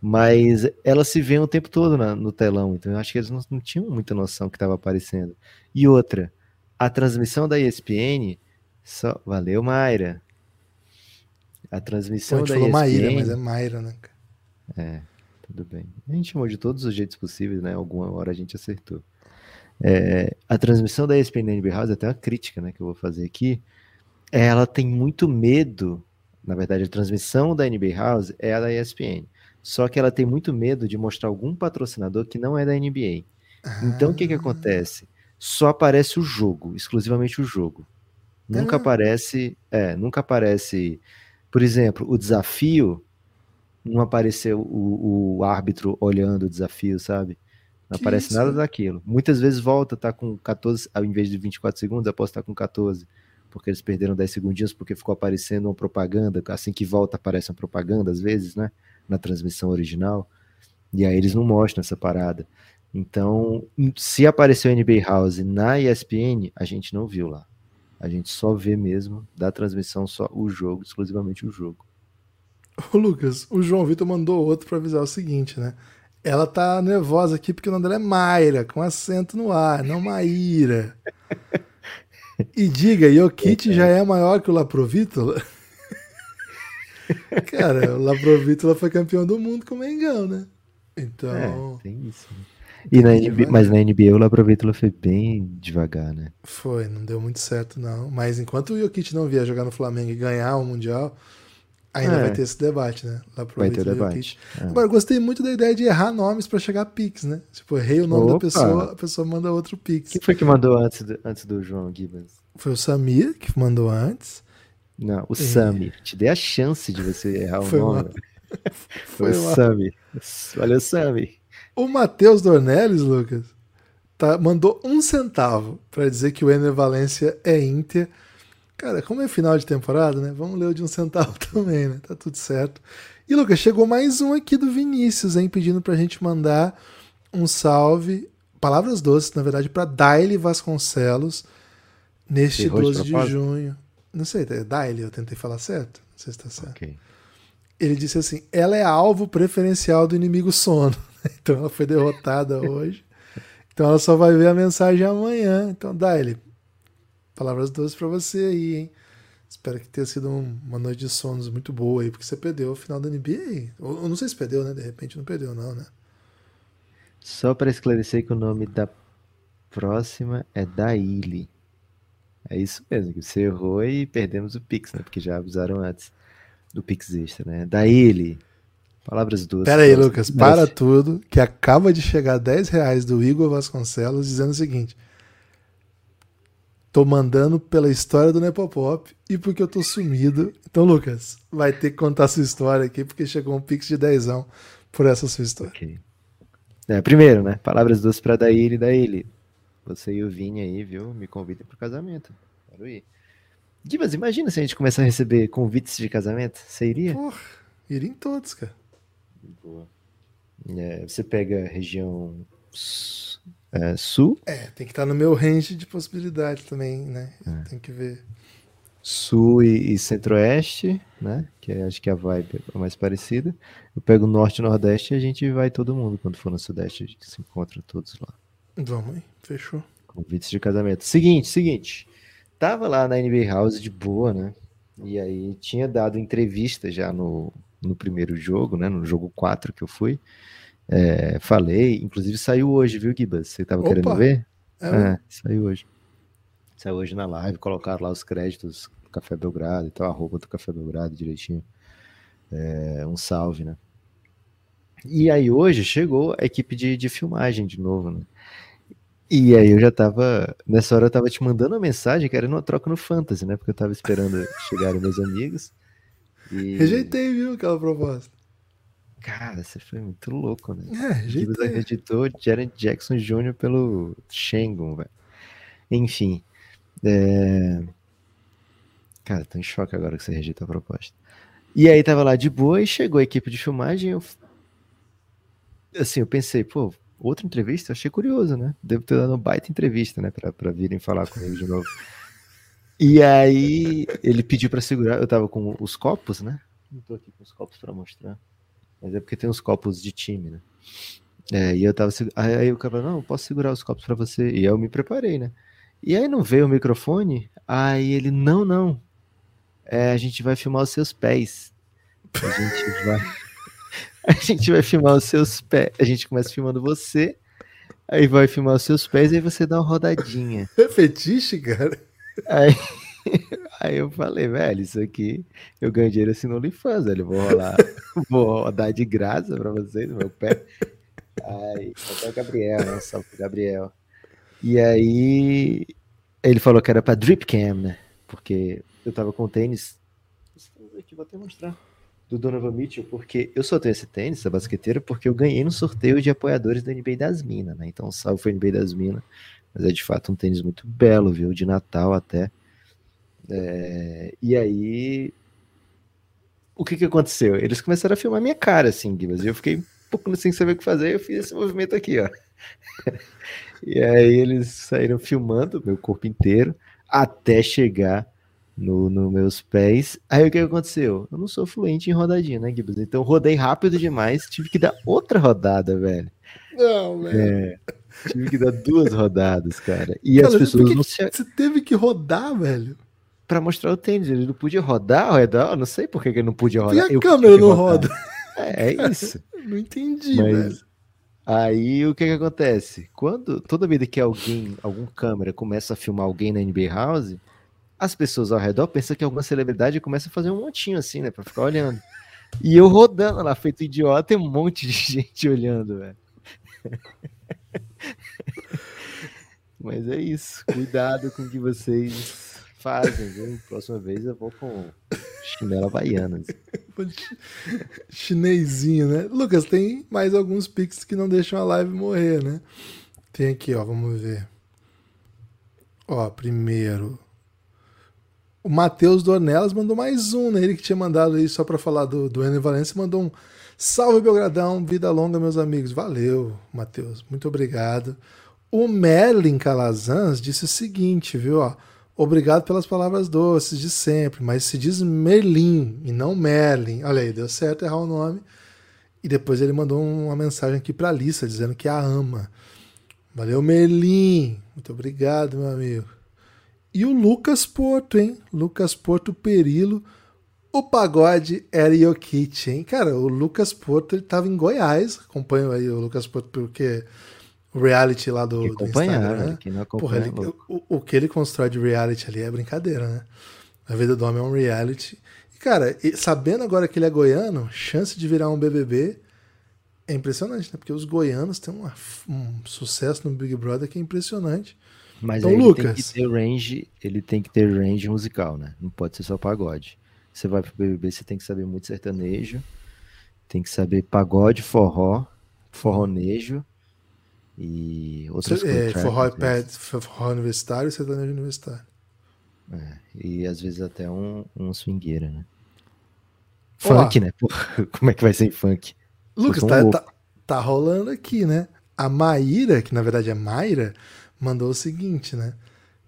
Mas ela se vê o tempo todo na- no telão, então eu acho que eles não, não tinham muita noção que estava aparecendo. E outra, a transmissão da ESPN só. Valeu, Mayra. A Pô, a transmissão gente da falou ESPN. Maíra, mas é Mayra, né? cara? Tudo bem. A gente chamou de todos os jeitos possíveis, né? Alguma hora a gente acertou. É, a transmissão da ESPN NBA House, até uma crítica né, que eu vou fazer aqui, ela tem muito medo, na verdade a transmissão da NBA House é a da ESPN, só que ela tem muito medo de mostrar algum patrocinador que não é da NBA. Então o que que Ah, acontece? Só aparece o jogo, exclusivamente o jogo. Nunca Ah. aparece, é, nunca aparece, por exemplo, o desafio, não apareceu o, o árbitro olhando o desafio, sabe? Não Que aparece isso, nada daquilo. Muitas vezes volta, tá com 14, ao invés de 24 segundos, após estar com 14. Porque eles perderam 10 segundinhos porque ficou aparecendo uma propaganda. Assim que volta, aparece uma propaganda, às vezes, né? Na transmissão original. E aí eles não mostram essa parada. Então, se apareceu NBA House na ESPN, a gente não viu lá. A gente só vê mesmo da transmissão só o jogo, exclusivamente o jogo. Ô, Lucas, o João Vitor mandou outro pra avisar o seguinte, né? Ela tá nervosa aqui porque o nome dela é Mayra, com acento no ar, não Maíra. E diga, Jokic já é maior que o Laprovítola? Cara, o Laprovítola foi campeão do mundo com o Mengão, né? Então, É, tem isso. E na NBA, mas na NBA o Laprovítula foi bem devagar, né? foi, não deu muito certo, não. Mas enquanto o Jokic não vier jogar no Flamengo e ganhar o Mundial, ainda É. vai ter esse debate, né? Vai ter o debate. É. Agora, eu gostei muito da ideia de errar nomes pra chegar a Pix, né? Tipo, errei o nome da Opa! pessoa, a pessoa manda outro Pix. Quem foi que mandou antes do, antes do João Gibbons? Foi o Samir que mandou antes. Não, o Sami. Te dei a chance de você errar o Foi nome. mal. Foi Foi o. Sami. Valeu, Sami. O Matheus Dornelles, Lucas, tá, mandou um centavo pra dizer que o Ener Valência é Inter. Cara, como é final de temporada, né? Vamos ler o de um centavo também, né? Tá tudo certo. E, Lucas, chegou mais um aqui do Vinícius, hein? Pedindo pra gente mandar um salve, palavras doces, na verdade, pra Daile Vasconcelos, neste Errou de 12 de, propósito? junho. Não sei, é Daile, eu tentei falar certo. Não sei se tá certo. Ok. Ele disse assim: ela é alvo preferencial do inimigo sono. Então ela foi derrotada hoje. Então ela só vai ver a mensagem amanhã. Então, Daile, palavras doces pra você aí, hein? Espero que tenha sido um- uma noite de sonos muito boa aí, porque você perdeu o final da NBA. Ou, ou não sei se perdeu, né? De repente não perdeu, não, né? Só para esclarecer que o nome da próxima é Daíli. É isso mesmo, que você errou e perdemos o Pix, né? Porque já avisaram antes do Pix extra, né? Daíli. Palavras doces. Pera aí, Lucas, para tudo, que acaba de chegar 10 reais do Igor Vasconcelos dizendo o seguinte. Tô mandando pela história do Nepopop e porque eu tô sumido. Então, Lucas, vai ter que contar sua história aqui, porque chegou um pix de dezão por essa sua história. Ok. É, primeiro, né? Palavras doces para Daíli. Daíli, você e o Vini aí, viu? Me convidem pro casamento. Quero ir. Divas, imagina se a gente começar a receber convites de casamento. Você iria? Porra, iria em todos, cara. Boa. É, você pega a região é, sul, É, tem que estar no meu range de possibilidade também, né? Tem que ver. sul e, e centro-oeste, né? Que é- acho que a vibe é mais parecida. Eu pego norte e nordeste e a gente vai todo mundo. Quando for no sudeste, a gente se encontra todos lá. Vamos aí, fechou. Convites de casamento. Seguinte, seguinte. Tava lá na NBA House de boa, né? E aí tinha dado entrevista já no, no primeiro jogo, né? No jogo 4 que eu fui. É, falei, inclusive saiu hoje, viu, Gibas? Você tava Opa! querendo ver? É, É, saiu hoje. Saiu hoje na live, colocaram lá os créditos do Café Belgrado, então a roupa do Café Belgrado direitinho. É, um salve, né? E aí hoje chegou a equipe de, de filmagem de novo, né? E aí eu já tava, nessa hora eu tava te mandando uma mensagem, que era uma troca no Fantasy, né? Porque eu tava esperando chegarem meus amigos. E, Rejeitei, viu, aquela proposta. Cara, você foi muito louco, né? É, Gibbs rejeitei. acreditou Jared Jackson Jr. pelo Shengun, velho. Enfim. é, Cara, tô em choque agora que você rejeita a proposta. E aí tava lá de boa e chegou a equipe de filmagem. Eu... Assim, eu pensei, pô, outra entrevista? Achei curioso, né? Devo ter dado uma baita entrevista, né? Pra, pra virem falar comigo de novo. E aí ele pediu pra segurar. Eu tava com os copos, né? Não tô aqui com os copos pra mostrar. Mas é porque tem uns copos de time, né? É, e eu tava. Aí, o cara falou, não, posso segurar os copos pra você. E eu me preparei, né? E aí não veio o microfone. Aí ele, não, não. É, a gente vai filmar os seus pés. A gente vai. A gente vai filmar os seus pés. A gente começa filmando você. Aí vai filmar os seus pés e aí você dá uma rodadinha. É fetiche, cara? Aí, aí eu falei, velho, isso aqui eu ganho dinheiro assim no OnlyFans, velho. Eu Vou rolar, vou rodar de graça pra vocês, meu pé. Aí, até o Gabriel, né? Salve pro Gabriel. E aí ele falou que era pra drip cam, né? Porque eu tava com tênis. Aqui, vou até mostrar. Do Donovan Mitchell, porque eu só tenho esse tênis, essa basqueteira, porque eu ganhei no sorteio de apoiadores da NBA das Minas, né? Então, salve foi NBA das Minas. Mas é de fato um tênis muito belo, viu? De Natal até. É... E aí. O que que aconteceu? Eles começaram a filmar minha cara, assim, Gibas, e eu fiquei um pouco sem saber o que fazer, eu fiz esse movimento aqui, ó. e aí eles saíram filmando meu corpo inteiro até chegar nos no meus pés. Aí o que aconteceu? Eu não sou fluente em rodadinha, né, Gibbs? Então rodei rápido demais, tive que dar outra rodada, velho. Não, velho. É, tive que dar duas rodadas, cara. E cara, as pessoas não se. Você teve que rodar, velho. Pra mostrar o tênis, ele não podia rodar eu não sei por que ele não podia rodar. E a eu câmera não roda. É, é isso. não entendi, Mas, velho. Aí o que que acontece? Quando toda vida que alguém, algum câmera começa a filmar alguém na NBA House, as pessoas ao redor pensam que alguma celebridade começa a fazer um montinho assim, né? Pra ficar olhando. E eu rodando lá, feito idiota, e um monte de gente olhando, velho. Mas é isso. Cuidado com o que vocês fazem, viu? Próxima vez eu vou com chinela havaiana. Chinesinho, né? Lucas, tem mais alguns pics que não deixam a live morrer, né? Tem aqui, ó, vamos ver. Ó, primeiro. O Matheus Dornelas mandou mais um, né? Ele que tinha mandado aí só para falar do, do Enem Valência, mandou um salve Belgradão, vida longa, meus amigos. Valeu, Matheus, muito obrigado. O Merlin Calazans disse o seguinte, viu? Ó, obrigado pelas palavras doces de sempre, mas se diz Merlin e não Merlin. Olha aí, deu certo errar o nome. E depois ele mandou uma mensagem aqui para a Lisa dizendo que a ama. Valeu, Merlin. Muito obrigado, meu amigo. E o Lucas Porto, hein? Lucas Porto Perilo. O pagode era Jokic, hein? Cara, o Lucas Porto ele tava em Goiás. Acompanho aí o Lucas Porto porque o reality lá do, do Instagram. Né? Que não Porra, ele, o, o, que ele constrói de reality ali é brincadeira, né? A vida do homem é um reality. E, cara, sabendo agora que ele é goiano, chance de virar um BBB é impressionante, né? Porque os goianos têm uma, um sucesso no Big Brother que é impressionante. Mas então, aí Lucas. ele tem que ter range, ele tem que ter range musical, né? Não pode ser só pagode. Você vai pro BBB, você tem que saber muito sertanejo, tem que saber pagode, forró, forronejo e outras coisas. É, forró, pad, forró universitário e sertanejo universitário. É, e às vezes até um, um swingueira, né? Funk, Olá. né? Porra, como é que vai ser funk? Lucas, tá, tá, tá rolando aqui, né? A Maíra, que na verdade é Mayra, mandou o seguinte, né?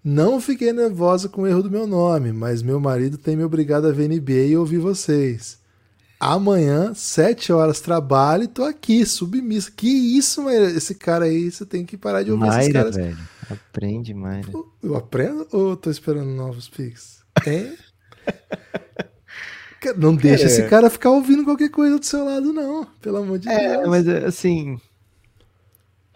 Não fiquei nervosa com o erro do meu nome, mas meu marido tem me obrigado a ver NBA e ouvir vocês. Amanhã, sete horas, trabalho e tô aqui, submissa. Que isso, Mayra? Esse cara aí, você tem que parar de ouvir Mayra, esses caras. velho. Aprende, Mayra. Eu aprendo ou tô esperando novos pics? Tem? não deixa é. esse cara ficar ouvindo qualquer coisa do seu lado, não. Pelo amor de é, Deus. Mas assim,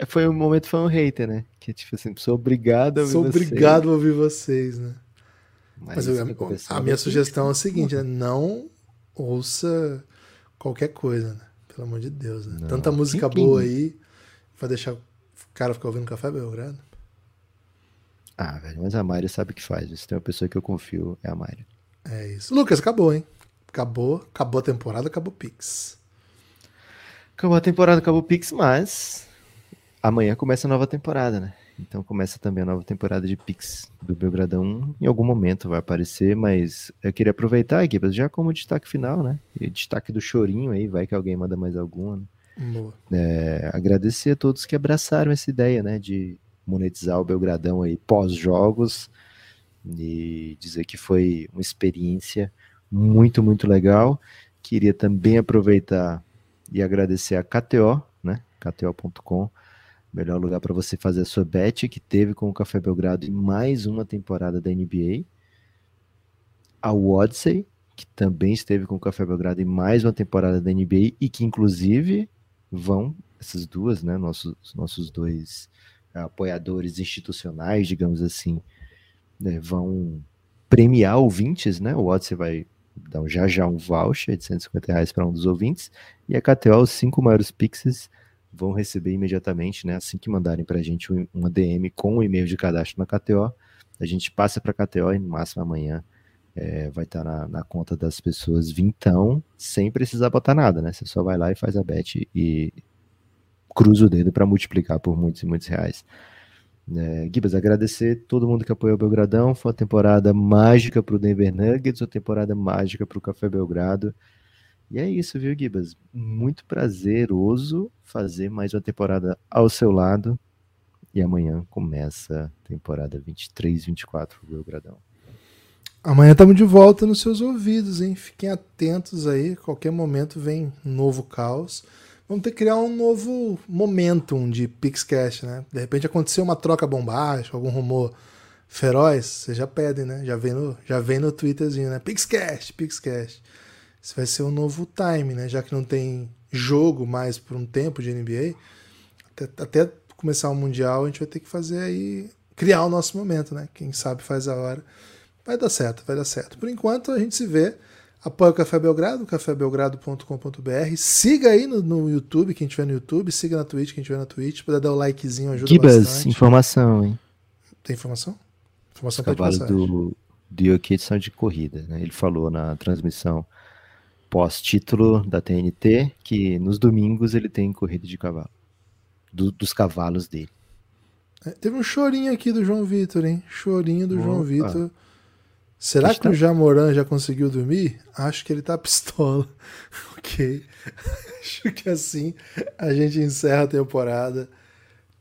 foi um momento foi um hater, né? Que tipo assim, sou obrigado a ouvir Sou vocês. obrigado a ouvir vocês, né? Mas, Mas eu, a, a minha sugestão é a seguinte, né? Não ouça qualquer coisa, né? Pelo amor de Deus, né? Não. Tanta música boa aí, vai deixar o cara ficar ouvindo Café Belgrado? Ah, velho, mas a Mayra sabe o que faz. Se tem uma pessoa que eu confio, é a Mayra. É isso. Lucas, acabou, hein? Acabou, acabou a temporada, acabou o Pix. Acabou a temporada, acabou o Pix, mas amanhã começa a nova temporada, né? Então começa também a nova temporada de Pix do Belgradão. Em algum momento vai aparecer, mas eu queria aproveitar aqui, já como destaque final, né? E destaque do chorinho aí, vai que alguém manda mais alguma. Né? É, agradecer a todos que abraçaram essa ideia, né? De monetizar o Belgradão aí pós-jogos e dizer que foi uma experiência muito, muito legal. Queria também aproveitar e agradecer a KTO, né? KTO.com melhor lugar para você fazer a sua bet, que teve com o Café Belgrado em mais uma temporada da NBA. A Odyssey, que também esteve com o Café Belgrado em mais uma temporada da NBA e que inclusive vão, essas duas, né, nossos, nossos dois apoiadores institucionais, digamos assim, né, vão premiar ouvintes, né? O Odyssey vai dar já já um voucher de 150 reais para um dos ouvintes e a KTO, os cinco maiores pixels vão receber imediatamente, né? Assim que mandarem para a gente uma DM com o e-mail de cadastro na KTO, a gente passa para a KTO e no máximo amanhã é, vai estar tá na, na, conta das pessoas vintão, sem precisar botar nada, né? Você só vai lá e faz a bet e cruza o dedo para multiplicar por muitos e muitos reais. É, Gibas, agradecer todo mundo que apoiou o Belgradão. Foi uma temporada mágica para o Denver Nuggets, uma temporada mágica para o Café Belgrado. E é isso, viu, Gibas? Muito prazeroso fazer mais uma temporada ao seu lado. E amanhã começa a temporada 23, 24 do Belgradão. Amanhã estamos de volta nos seus ouvidos, hein? Fiquem atentos aí. Qualquer momento vem um novo caos. Vamos ter que criar um novo momentum de Pixcast, né? De repente aconteceu uma troca bombástica, algum rumor feroz, vocês já pedem, né? Já vem no, já vem no Twitterzinho, né? Pixcast, Pixcast. Vai ser um novo time, né? Já que não tem jogo mais por um tempo de NBA, até, até começar o Mundial a gente vai ter que fazer aí, criar o nosso momento, né? Quem sabe faz a hora. Vai dar certo, vai dar certo. Por enquanto, a gente se vê. Apoie o Café Belgrado, cafébelgrado.com.br. Siga aí no, no, YouTube, quem tiver no YouTube. Siga na Twitch, quem tiver na Twitch. Puder dar o likezinho, ajuda Gibas, bastante. informação, hein? Tem informação? Informação Os cavalos do, do Jokic são de corrida, né? Ele falou na transmissão pós-título da TNT que nos domingos ele tem corrida de cavalo. Do, dos cavalos dele. É, teve um chorinho aqui do João Vitor, hein? Chorinho do Opa. João Vitor Será que tá... o Jamoran já conseguiu dormir? Acho que ele tá pistola. ok. Acho que assim a gente encerra a temporada.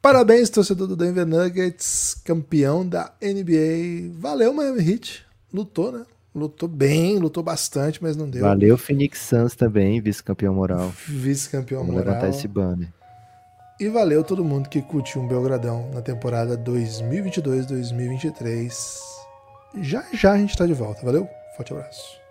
Parabéns, torcedor do Denver Nuggets, campeão da NBA. Valeu, Miami Heat. Lutou, né? Lutou bem, lutou bastante, mas não deu. Valeu, Phoenix Suns também, vice-campeão moral. Vice-campeão moral. levantar esse banner. E valeu todo mundo que curtiu um Belgradão na temporada 2022-2023. Já já a gente está de volta. Valeu? Forte abraço.